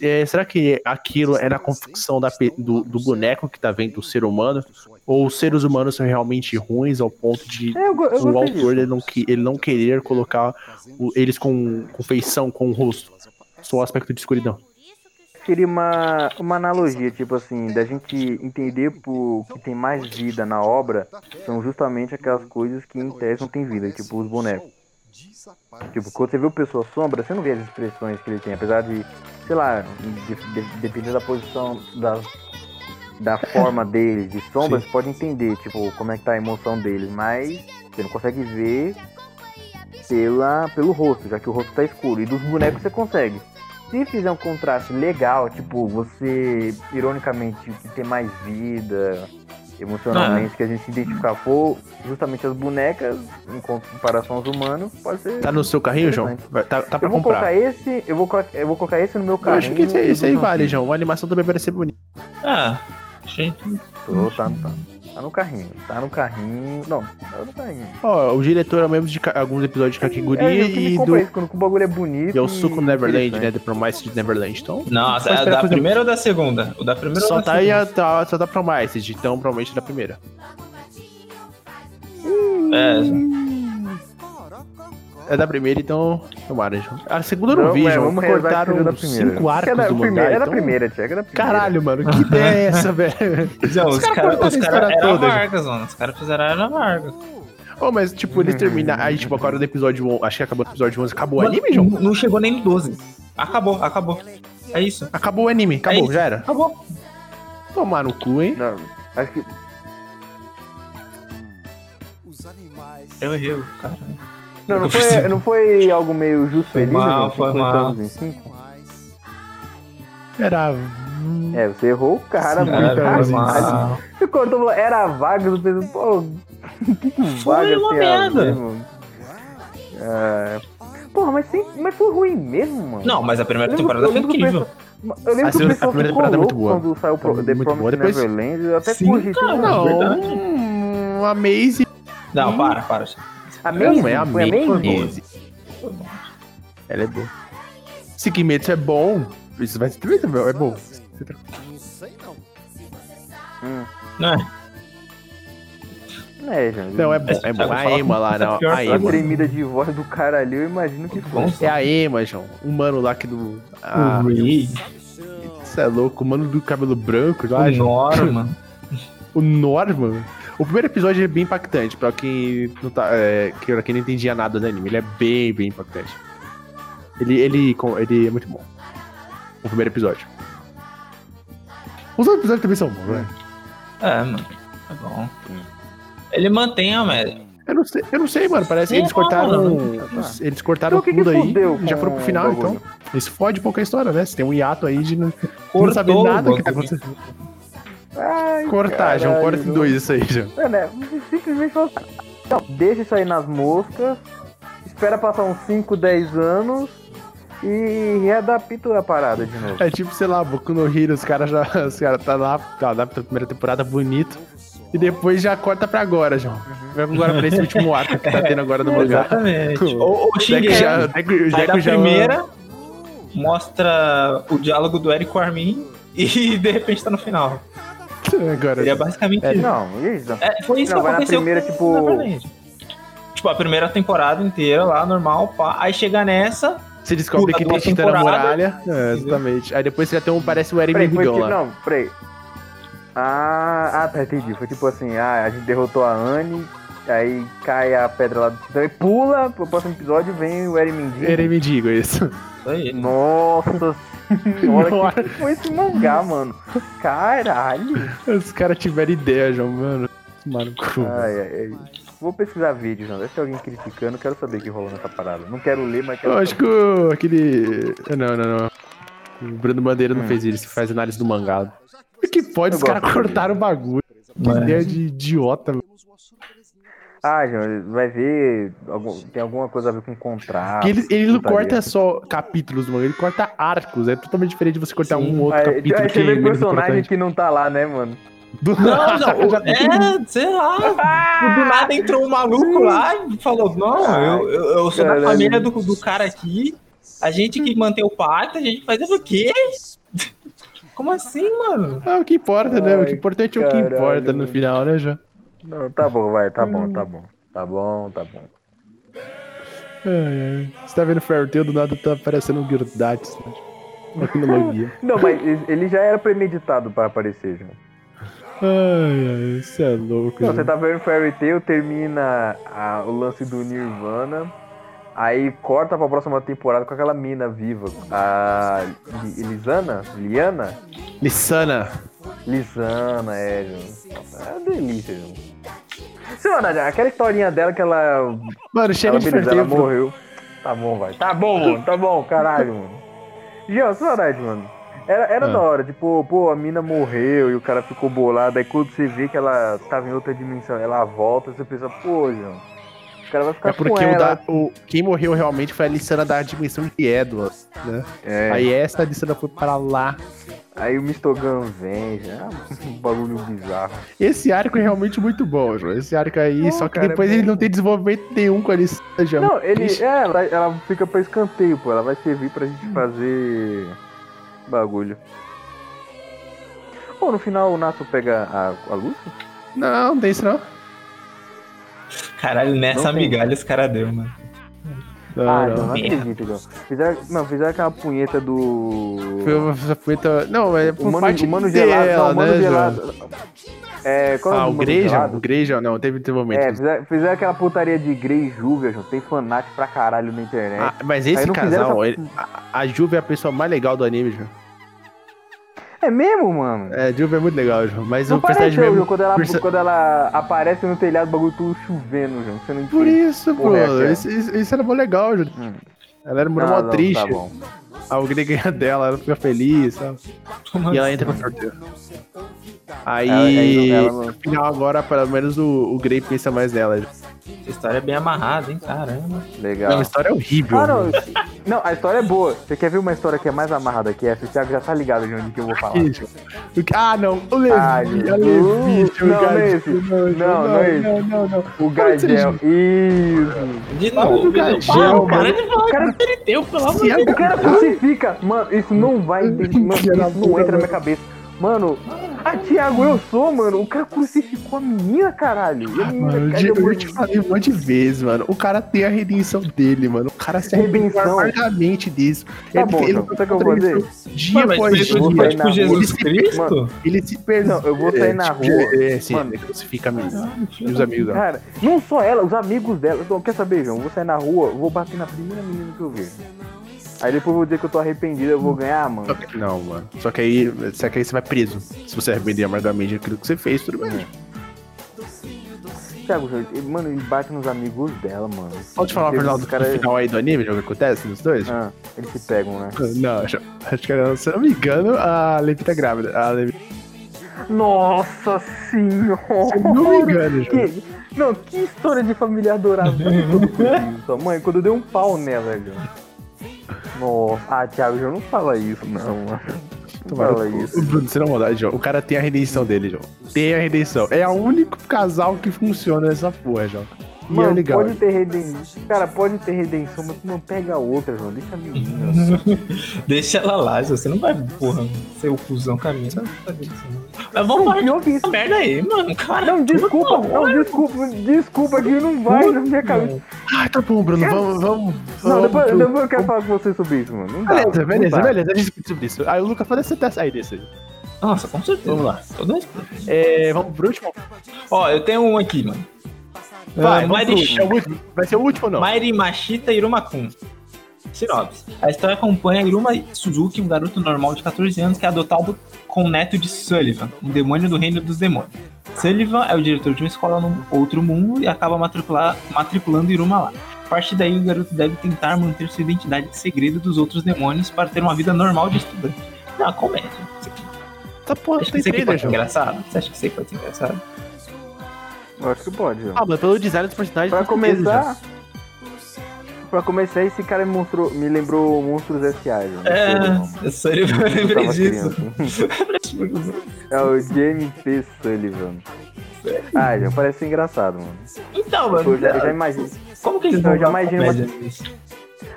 É, será que aquilo é na confecção da do, do boneco que tá vendo o ser humano? Ou os seres humanos são realmente ruins ao ponto de É, eu, eu o autor ele não, ele não querer colocar o- eles com, com feição, com o rosto? Só o aspecto de escuridão. Seria uma, uma analogia, tipo assim, da gente entender por que tem mais vida na obra são justamente aquelas coisas que em tese não tem vida, tipo os bonecos. Tipo, quando você vê o Pessoa Sombra, você não vê as expressões que ele tem, apesar de, sei lá, de, de, dependendo da posição, da, da forma deles, de sombra, Sim. você pode entender, tipo, como é que tá a emoção deles, mas você não consegue ver pela, pelo rosto, já que o rosto tá escuro. E dos bonecos você consegue. Se fizer um contraste legal, tipo, você, ironicamente, tem mais vida, emocionalmente, que a gente se identificar for justamente as bonecas, em comparação aos humanos, pode ser. Tá no seu carrinho, João? Tá, tá pra eu vou comprar. colocar esse, eu vou, colocar- eu vou colocar esse no meu Eu carrinho. acho que esse, esse aí vale, João. A animação também parece ser bonita. Ah, gente. Tô, tá, tá. Tá no carrinho. Tá no carrinho. Não, tá no carrinho. Ó, o diretor é o mesmo de ca- alguns episódios de Kakeguri É, que e do. isso, quando o bagulho é bonito. E é o Suco Neverland, né? The Promised Neverland. Então. Nossa, é da primeira ou da segunda? O da primeira Só ou da tá, aí segunda? a, tá, só tá Promised, então provavelmente da primeira. É, É da primeira, então. Tomara, João. A segunda eu não, Não, vi, João. Cortaram cinco arcos é da do mangá. primeira, é da então- primeira, Tia, é da primeira. Caralho, mano, que ideia é essa, velho? [LAUGHS] Não, os caras cortaram os a cara história era Vargas, mano. Os caras fizeram era Vargas. Ô, mas, tipo, eles terminam. Aí, tipo, agora no episódio 11. Acho que acabou no episódio 11. Acabou o anime, João? Não, chegou nem no 12. Acabou, acabou. É isso. Acabou o anime. Acabou, isso. já era. Acabou. Tomar no cu, hein? Não, acho que. Eu errei, cara. Não, não foi, não foi algo meio justo Foi feliz, mal, não? foi 50 mal. anos em 5? Era. É, você errou o cara, Sim, muito. foi mal. Você cortou, falou, era Vargas, eu pensei, pô, que [LAUGHS] que Foi uma merda. É... Porra, mas, sem, mas foi ruim mesmo, mano. Não, mas a primeira temporada foi incrível. Eu lembro A que o pessoal a primeira ficou temporada é muito louco boa. quando saiu o Pro- The Muito Promised boa. Depois- Neverland. Eu até Sim, cogitei cara, um- Não, verdade. um, Maze. Não, para, para. Amazing, Não, é a foi. Maze. Ela é boa. Se Kimetsu é bom, isso vai ser é bom. Hum. Não é? É, gente. Não, é bom, é bom. A Ema lá, não. A A Ema. tremida de voz do caralho, eu imagino que foi. É a Ema, João. O mano lá que do. Ah, o Ray, Isso é louco, o mano do cabelo branco lá, [LAUGHS] o. Norman. O Norman. O primeiro episódio é bem impactante, pra quem não tá. É, que- pra quem não entendia nada do anime. Ele é bem, bem impactante. Ele, ele, ele é muito bom. O primeiro episódio. Os outros episódios também são bons, né? É, mano. Tá bom. Ele mantém a média. Eu não sei, eu não sei, mano. Parece que eles não, cortaram. Eles cortaram Então o que que tudo aí. Já foram pro final, então. Isso fode um pouco a história, né? Você tem um hiato aí de não, Cortou não saber nada que tá acontecendo. Ai, Cortar, João. caralho, Corta em dois isso aí, João. É, né? Simplesmente falou assim, não, deixa isso aí nas moscas, espera passar uns 5, 10 anos e readapta a parada de novo. É tipo, sei lá, Boku no Hero, os caras já. [LAUGHS] Os caras tá lá, tá, adapta a primeira temporada bonito. E depois já corta pra agora, João. Vai agora pra esse último arco que tá tendo agora no mangá. Exatamente. Ou o Shingeki. já. Da Deco já primeira, mostra o diálogo do Eric com o Armin e de repente tá no final. [LAUGHS] Agora. Seria basicamente É, isso. Não, e isso? É, foi isso Não, que vai na aconteceu primeira, com tipo-. Tipo, a primeira temporada inteira lá, normal, pá. Aí chega nessa, Você descobre que tem Titã na muralha. É, exatamente. Aí depois você já tem um. Parece o Eren Bigão tipo, lá. não, peraí. Ah, ah, tá, entendi. Foi tipo assim, ah, a gente derrotou a Anne, aí cai a pedra lá do titã e pula, pro próximo episódio vem o Eren Mendigo. Eren Mendigo, isso. isso aí. Nossa Nossa. que foi esse mangá, mano? Caralho. Os caras tiveram ideia, João, mano. Mano. Ai, ai, ai. Vou pesquisar vídeos, não. Deve ter alguém criticando, quero saber o que rolou nessa parada. Não quero ler, mas quero Eu acho que saber. aquele. Não, não, não. O Bruno Bandeira não Hum. fez isso, faz análise do mangá. O que pode? Eu Os caras cortaram o bagulho. Que ideia de idiota, mano. Ah, João, vai ver. algum- tem alguma coisa a ver com contrato. Ele, ele não corta só capítulos mangá, ele corta arcos. É totalmente diferente de você cortar um outro Aí, capítulo aí você vê é personagem que não tá lá, né, mano? Do Não, nada, não, [LAUGHS] já- é, sei lá. [LAUGHS] Do nada entrou um maluco lá e falou: Não, eu, eu, eu sou da Caralho. família do, do cara aqui. A gente que mantém o pacto, a gente faz o quê? [LAUGHS] Como assim, mano? Ah, o que importa, né? O que importante é o que importa no mano. final, né, já? Não, tá bom, vai, tá Hum. bom, tá bom. Tá bom, tá bom. Você tá vendo Fairy Tail, do nada tá aparecendo um Gyrodates, né? Uma tecnologia. [LAUGHS] Não, mas ele já era premeditado pra aparecer, João. Ai, ai, isso é louco. Não, você tá vendo Fairy Tail, termina a- o lance do Nirvana, aí corta pra próxima temporada com aquela mina viva, a Li- Lisana? Liana? Lissana. Lisana, é, João. É uma delícia, João. Senhora, aquela historinha dela que ela Mano, chega de ela morreu. Tá bom, vai. Tá bom, mano. Tá bom, caralho, mano. Jean, só verdade, mano. Era, era Ah. da hora, tipo, pô, a mina morreu e o cara ficou bolado. Aí quando você vê que ela tava em outra dimensão, ela volta, você pensa, pô, Jean, o cara vai ficar É porque com o da, o, quem morreu realmente foi a Lissana da dimensão de Edward, né? É. Aí essa Lissana foi pra lá. Aí o Mistogan vem, já, um bagulho bizarro. Esse arco é realmente muito bom, João. Esse arco aí, Pô, só que cara, é depois bom. ele não tem desenvolvimento nenhum com a licença. Não, ele. É, ela, ela fica pra escanteio, pô. Ela vai servir pra gente fazer bagulho. Pô, no final o Nato pega a, a luz? Não, não tem isso não. Caralho, nessa Não tem. migalha os caras deu, mano. Não, ah, não. não, não acredito, João. Fizeram, não, fizeram aquela punheta do. Foi uma punheta- Não, é O por mano, parte o mano dela, gelado, não, o mano né, João? gelado. É, qual é o Ah, o mano Greyjoy? gelado? O Greyjoy não, teve desenvolvimento. É, fizeram, fizeram aquela putaria de Grey e Júvia, João. Tem fanático pra caralho na internet. Ah, mas esse casal, essa- ele- a, a Juve é a pessoa mais legal do anime, João. É mesmo, mano? É, Juve é muito legal, João. Mas Não o personagem mesmo. João, quando ela, perso- quando ela aparece no telhado, o bagulho tudo chovendo, João. Você não Por isso, pô. É. Isso, isso, isso era mó legal, João. Hum. Ela era uma Ah, mó não, triste. Tá bom. O Grey ganha dela, ela fica feliz, sabe? E ela entra no sorteio. Aí, Ela- aí ela não- no final agora, pelo menos o, o Grey pensa mais nela. Essa história é bem amarrada, hein? Caramba. Legal. Não, a história é horrível. Ah, não. Não, a história é boa. Você quer ver uma história que é mais amarrada que essa? O Thiago já tá ligado de onde que eu vou falar. Isso. Ah, não, o Levi, Ah, a. Levi, o Não, não é esse. não, Não, não é esse. não, não, não. O Gardel. Isso. De novo, Para, para de falar O cara- que ele deu, pelo amor de é Deus. O cara crucifica. Mano, isso não vai. Mano, isso não entra na minha cabeça. Mano, ah, Thiago, eu sou, mano. O cara crucificou a menina, caralho. E a menina Mano, caiu, eu mano. te falei um monte de vezes, mano. O cara tem a redenção dele, mano. O cara se arrependeu Redenção. amargamente disso. Tá bom, João. Sabe o que eu vou fazer? Dia Mano, mas após eu vou sair tipo Jesus rua. Cristo? Mano, Ele se perdeu. Não, eu vou sair na rua. É, sim, Mano. ele crucifica a menina. E os amigos dela. Cara, não só ela, os amigos dela. Então, quer saber, João? Eu vou sair na rua, vou bater na primeira menina que eu ver. Aí depois eu vou dizer que eu tô arrependido, eu vou ganhar, mano. Não, mano. Só que aí, só que aí você vai preso. Se você arrepender amargamente daquilo que você fez, tudo bem. Thiago, ele- mano, ele bate nos amigos dela, mano. Pode falar os do cara- final aí do anime, o que acontece nos dois? Ah, eles se pegam, né? [LAUGHS] Não, acho, que era, se eu não me engano, a Levi tá grávida. A Levi, Nossa senhora! se não me engano. Que, não, que história de família adorável. [LAUGHS] Sua mãe, quando eu dei um pau nela, João. Nossa, ah, Thiago, João, não fala isso, não, fala isso. Bruno, você não maldade, João. O cara tem a redenção dele, João. Tem a redenção. É o único casal que funciona nessa porra, João. É Mano, legal. pode ter redenção. Cara, pode ter redenção, mas tu não pega a outra, João. Deixa a menina. [LAUGHS] Deixa ela lá, você não vai, porra, ser o cuzão. Não fazer isso, não. Mas vamos Não, parar de isso. merda aí, mano. Cara, Não, desculpa, não, desculpa, desculpa que não vai na minha cabeça. Ah, tá bom, Bruno. Vamos, vamos. Não, vamos depois, pro- depois eu quero falar com você sobre isso, mano. Não dá, Beleza, não beleza, dá. beleza. A gente discute sobre isso. Aí o Lucas pode até sair desse aí. Nossa, com certeza. Vamos lá. É, vamos pro último? Ó, eu tenho um aqui, mano. Vai, Ah, Mairi-. É o último. Vai ser o último ou não? Mairi Machita Iruma-kun. Sinopse. A história acompanha Iruma Suzuki, um garoto normal de 14 anos que é adotado com o neto de Sullivan, um demônio do reino dos demônios. Sullivan é o diretor de uma escola no outro mundo e acaba matricular, matriculando Iruma lá. A partir daí, o garoto deve tentar manter sua identidade de segredo dos outros demônios para ter uma vida normal de estudante. É uma comédia. Aqui. Tá porra, Acho que tem isso aqui pode ser João. engraçado? Você acha que isso aí pode ser engraçado? Eu acho que pode, João. Ah, mas pelo design dos personagens. Pra começar. Pra começar, esse cara me, mostrou, me lembrou Monstros S.A. É, eu só lembrei Eu tava disso. [LAUGHS] É o James P. Sullivan. Ah, João, parece engraçado, mano. Então, mano, Eu já, eu já imagino. como que eles Então, vão eu já imagino?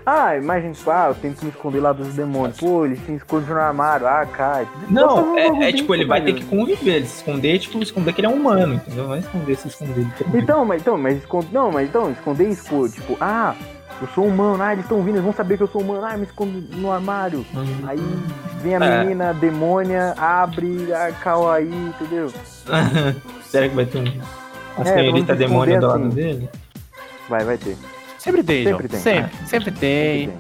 Ah, imagina, tipo, ah, eu tento me esconder lá dos demônios. Pô, eles se escondem no armário. Ah, cai. Não, é, é tipo, ele vai ter que conviver, ele se esconder, tipo, esconder que ele é humano, entendeu? Não é esconder, se esconder. Então, mas então, mas esconder. Não, mas então, esconder pô, tipo, ah, eu sou humano, ah, eles estão vindo, eles vão saber que eu sou humano, ah, me escondo no armário. Hum. Aí vem a É. menina, demônia, abre, calma aí, entendeu? [LAUGHS] Será que vai ter um. A É, senhorita vamos demônio do lado assim. dele? Vai, vai ter. Sempre tem, Sempre João. tem. Sempre, sempre tem. Tem.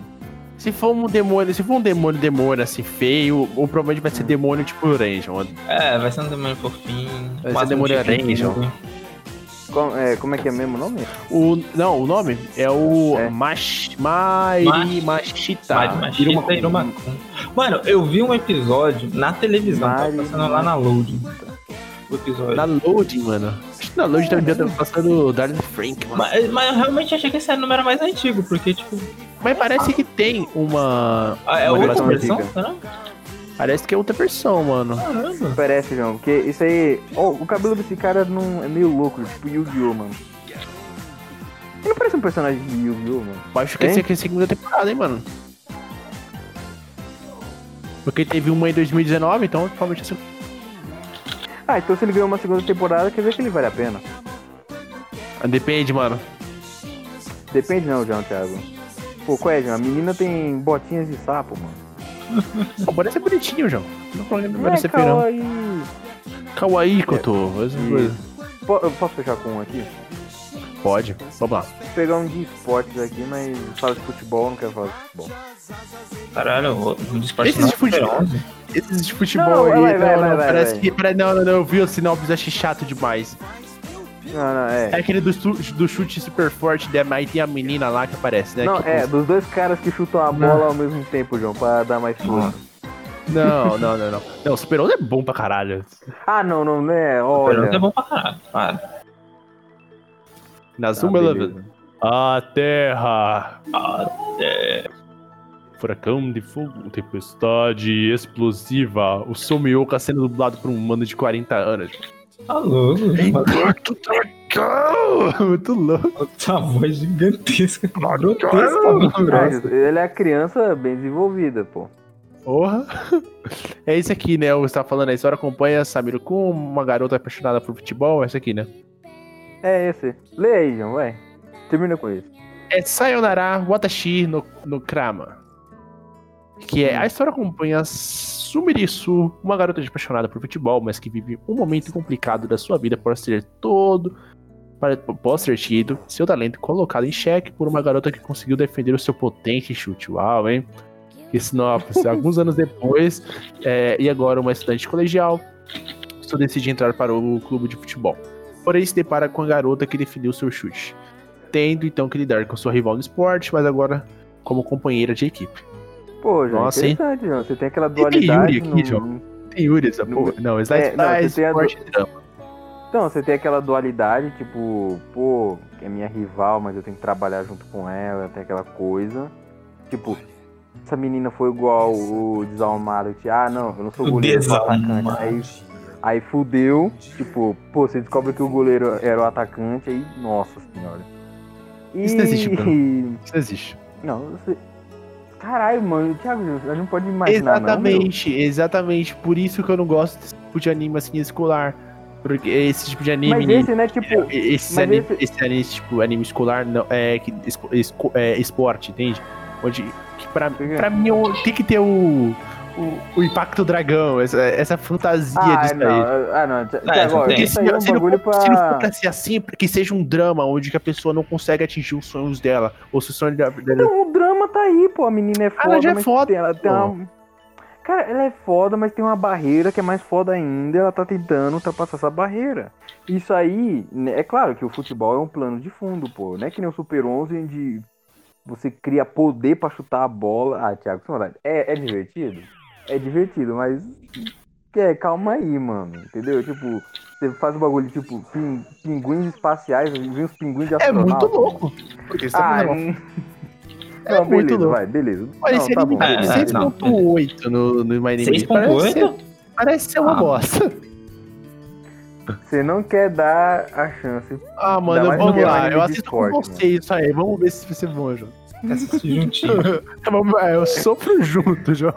Se for um demônio, se for um demônio, demônio assim, feio, ou provavelmente vai ser demônio tipo Ranger. É, vai ser um demônio fofinho. Vai ser máximo demônio filho. Como é, como é que é mesmo o nome? O, não, o nome é o É. Mash, Mairi Mashita. Mari Machita e Irumakun. Mano, eu vi um episódio na televisão, Mari- tava passando lá na Loading. O episódio. Na Loading, mano. Que na Loading também tá passando o Darren Frank, mano. Mas, mas eu realmente achei que esse era o número mais antigo, porque, tipo, Mas parece que tem uma. ah, é uma outra versão antiga. Parece que é outra versão, mano. Caramba. Parece, João, porque isso aí. Ó, o cabelo desse cara não é meio louco, tipo Yu-Gi-Oh, mano. Ele não parece um personagem de Yu-Gi-Oh, mano. Eu acho que esse aqui é a segunda temporada, hein, mano. Porque teve uma em 2019, então provavelmente assim. Ah, então se ele ganhou uma segunda temporada, quer dizer que ele vale a pena. Depende, mano. Depende não, João, Thiago. Pô, qual é? A menina tem botinhas de sapo, mano. [LAUGHS] Parece bonitinho, João. Não problema Não vai é ser pirão. kawaii. Kawaii, Cotô. Po- Eu posso fechar com um aqui? Pode. Vamos lá. Vou pegar um de esportes aqui, mas fala de futebol, não quero falar de futebol. Caralho, o o de esporte Esses não de futebol- 11. Esses de futebol Não, aí, vai, vai, não, vai, não, vai, parece vai. que. Não, não, não, eu vi o sinopse, achei chato demais. Não, não, É é. aquele do, do chute super forte, né? Aí tem a menina lá que aparece, né? Não, que- é, dos dois caras que chutam a bola ao mesmo tempo, João, pra dar mais força. Não, não, não, não. Não, o Super 11 é bom pra caralho. Ah, não, não, não é, Super 11 é olha. bom pra caralho. Para. Na Ah, Zuma beleza. Eleven. A Terra. É. Furacão de fogo, tempestade explosiva. O Somioka sendo dublado por um mano de 40 anos. Tá louco. Impacto Dragão! [LAUGHS] Muito louco. Essa voz gigantesca. Grotesca, ele é criança bem desenvolvida, pô. Porra. [LAUGHS] É esse aqui, né? Você tá falando, a história acompanha Samiro com uma garota apaixonada por futebol. Esse aqui, né? É esse. Lê aí, João, vai. Termina com isso. É Sayonara Watashi no, no Krama. Que é a história acompanha Sumirisu, uma garota apaixonada por futebol, mas que vive um momento complicado da sua vida por ser todo. Após ter tido seu talento colocado em xeque por uma garota que conseguiu defender o seu potente chute. Uau, hein? Que sinopse. [LAUGHS] Alguns anos depois, é, e agora uma estudante colegial, só decide entrar para o clube de futebol. Porém, se depara com a garota que definiu seu chute tendo então que lidar com sua rival no esporte, mas agora como companheira de equipe. Pô, João, Nossa, hein? interessante, João. Você tem aquela tem dualidade Yuri aqui, no- João. Tem Yuri essa No- porra. Não, Slice É, não, é, você tem a e drama. Então, você tem aquela dualidade, tipo, pô, é minha rival, mas eu tenho que trabalhar junto com ela, tem aquela coisa. Tipo, essa menina foi igual o desalmado, que, ah, não, eu não sou goleiro, sou atacante. Aí, aí fudeu, tipo, pô, você descobre que o goleiro era o atacante, aí, nossa senhora. E... [LAUGHS] Isso não existe, Isso não existe. Não, você... Caralho, mano, Thiago, a gente não pode imaginar, exatamente, exatamente. Por isso que eu não gosto desse tipo de anime assim escolar. Porque esse tipo de não. anime. Mas esse, né, tipo, Esse, mas anime, esse- esse anime, tipo, anime escolar não, é, que, é esporte, entende? Onde, que pra, pra mim o- tem que ter o, o, o impacto dragão, essa, essa fantasia ah, disso não, aí. ah, não, Thiago, É, ó, tem. isso aí é um se, não bagulho for, se não for pra... ser assim, que seja um drama onde que a pessoa não consegue atingir os sonhos dela, ou se o sonho dela. Não, o drama tá aí, pô. A menina é foda, ela já é mas foda, tem, ela tem uma... Cara, ela é foda, mas tem uma barreira que é mais foda ainda. Ela tá tentando ultrapassar essa barreira. Isso aí, né, é claro que o futebol é um plano de fundo, pô. Não é que nem o Super 11 onde você cria poder pra chutar a bola. Ah, Thiago, sem maldade. É, é divertido? É divertido, mas... É, calma aí, mano. Entendeu? Tipo, você faz o bagulho, tipo, pin- pinguins espaciais, vem os pinguins de É astronauta. muito louco. Porque você Ah, tá falando- hum. É Não, muito beleza, louco. vai, beleza. Olha, Não, esse tá anime bom. É, tem é, não, 6.8 no, no My Anime. Parece, 6.8? ser- parece ser uma Ah. bosta. Você não quer dar a chance. Ah, mano, vamos é lá. Eu assisto esporte, com você isso aí. Vamos ver se vai ser bom, João. Assiste [LAUGHS] juntinho. Vamos- é, Eu sofro junto, João.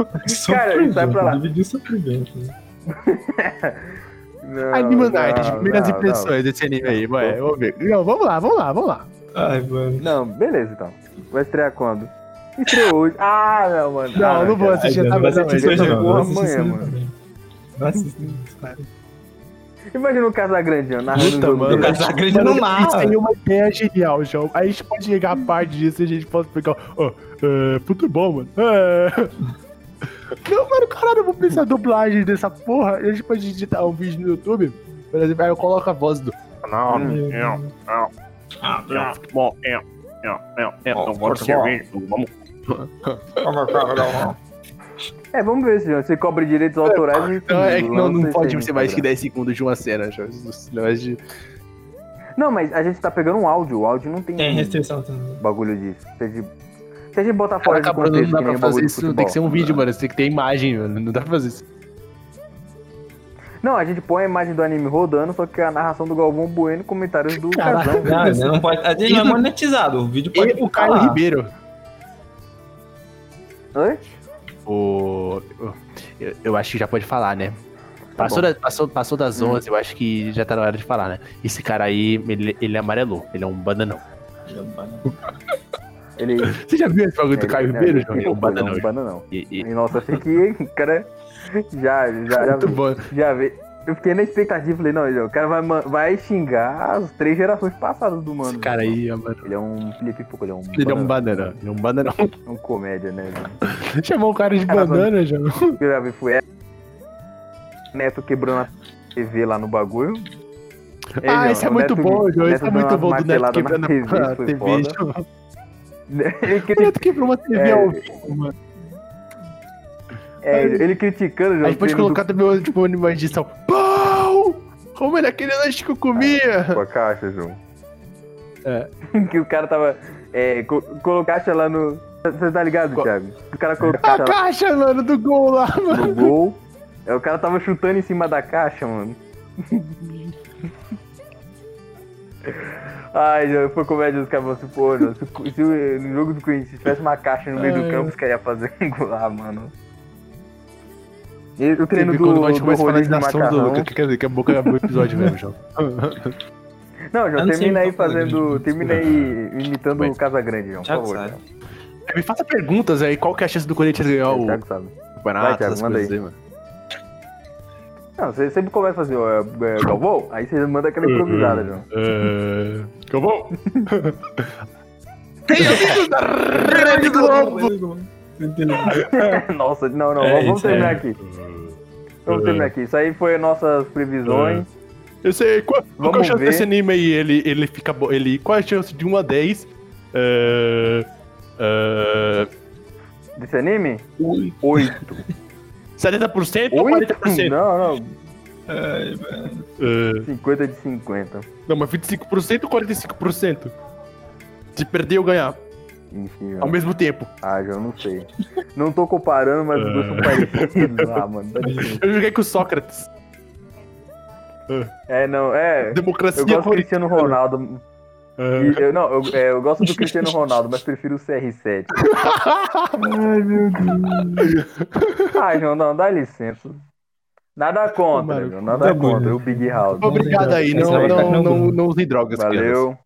Cara, sai pra lá. Dividir sofrimento. né? Não, Anime não, Night, primeiras não, impressões desse anime aí, vai. Vamos ver. Não, vamos lá, vamos lá, vamos lá. Ai, mano. Não, beleza então. Vai estrear quando? Estreou hoje. Ah, não, mano. Não, ah, não vou assistir, Ai, não não, assistir hoje não. vou amanhã, mano. assistir cara. Imagina o Casagrande, ó, narrando Puta, o mano. dele. Casagrande não narra. pensei em uma ideia genial, João. Aí a gente pode chegar a parte disso e a gente pode pegar. Ó, é, futebol, mano. É. Não, mano, caralho, eu vou pensar a dublagem dessa porra. A gente pode digitar um vídeo no YouTube. Por exemplo, aí eu coloco a voz do. Não, não, não, Ah, não, futebol, é, é, é, é, Ó, não vamos futebol. servir, vamos. É, vamos ver se você cobre direitos autorais. e Não, é que não, não lança pode ser mais que Instagram. 10 segundos de uma cena. Isso não é de- Não, mas a gente tá pegando um áudio. O áudio não tem, Tem restrição também. bagulho disso. Você de- Se a gente botar fora de Caraca, Bruno, contexto, não dá pra fazer de isso. Tem que ser um vídeo, mano. Tem que ter imagem, mano. Não dá pra fazer isso. Não, a gente põe a imagem do anime rodando, só que a narração do Galvão Bueno e comentários do Caraca. Casão. Não, não pode. A gente não é monetizado. O vídeo pode E o Caio. Ribeiro. Oi? O. Eu, eu acho que já pode falar, né? Passou, Tá bom. da- passou, passou das Hum. 11, eu acho que já tá na hora de falar, né? Esse cara aí, ele, ele amarelou. Ele é um bananão. Ele. Você já viu esse bagulho do Caio ele- Ribeiro, ele- João? Ele é um ele- bananão. não, bananão. E, e- E, nossa, achei que [LAUGHS] cara [LAUGHS] já, já, já, muito bom. já vê. Eu fiquei na expectativa, falei, não, o cara vai, vai xingar as três gerações passadas do mano. Esse cara aí, mano. Ele é um Felipe Pouco, ele é um. Ele é um banana-. Ele é um bananão. um comédia, né? [LAUGHS] Chamou o cara de Cara, banana, João. Eu já vi foi Neto quebrando a TV lá no bagulho. Ei, Ah, esse é muito Neto- bom, João. Esse é muito bom do Neto quebrando a TV, TV. [LAUGHS] Ele, O criti- Neto quebrou uma TV É. ao vivo, mano. É, ele criticando A gente pode colocar também, tipo, uma edição. Pau! Como era aquele lanche que eu comia? com a caixa, João. É. [LAUGHS] que o cara tava. É, co colocou caixa lá no. Você tá ligado? Thiago? O cara colocou A caixa lá caixa, mano, do gol lá, mano. no gol. É, o cara tava chutando em cima da caixa, mano. [LAUGHS] Ai, já foi comédia dos caras assim, pô, se, se o- no jogo do Corinthians se tivesse uma caixa no meio do Ai. campo, os caras iam fazer um gol lá, mano. E o treino Você do, quando a gente do começa a falar rodízio de do. Luca, que quer dizer que a boca acabou o episódio mesmo, João. [LAUGHS] Não, Eu João, termina aí eu fazendo. Termina aí imitando Vai. o Casagrande, João, por favor. sabe. Thiago. Me faça perguntas aí, qual que é a chance do Corinthians ganhar o Thiago sabe. campeonato, Vai, Thiago, manda aí. aí, mano. Não, você sempre começa a fazer, ó, é, Galvão, aí você manda aquela improvisada, João. É... Acabou? [LAUGHS] Tem amigos da Rede Globo! [LAUGHS] Nossa, não, não, É, vamos, isso terminar é. aqui. Vamos terminar aqui. Isso aí foi nossas previsões. Eu sei, qual, qual é a chance ver. desse anime aí? Ele, ele fica bom. Ele, qual é a chance de 1 a 10? É... É... Desse anime? Oito. [LAUGHS] 70% ou Oito? 40%? Não, não. Ai, velho. É... 50 de 50. Não, mas 25% ou 45%? Se perder ou ganhar, Enfim, ao mesmo tempo. Ah, João, não sei. Não tô comparando, mas os dois são parecidos. Ah, mano. licença. Eu joguei com o Sócrates. É, não, é. Democracia Eu gosto do. Cristiano Ronaldo. É. E eu, não, eu, é, eu gosto do Cristiano Ronaldo, mas prefiro o CR7. Ai, meu Deus. Ah, João, não, dá licença. Nada contra, Mano, João, nada tá contra. O Big House. Obrigado aí, Esse não, não, não, não usem drogas. crianças. Valeu.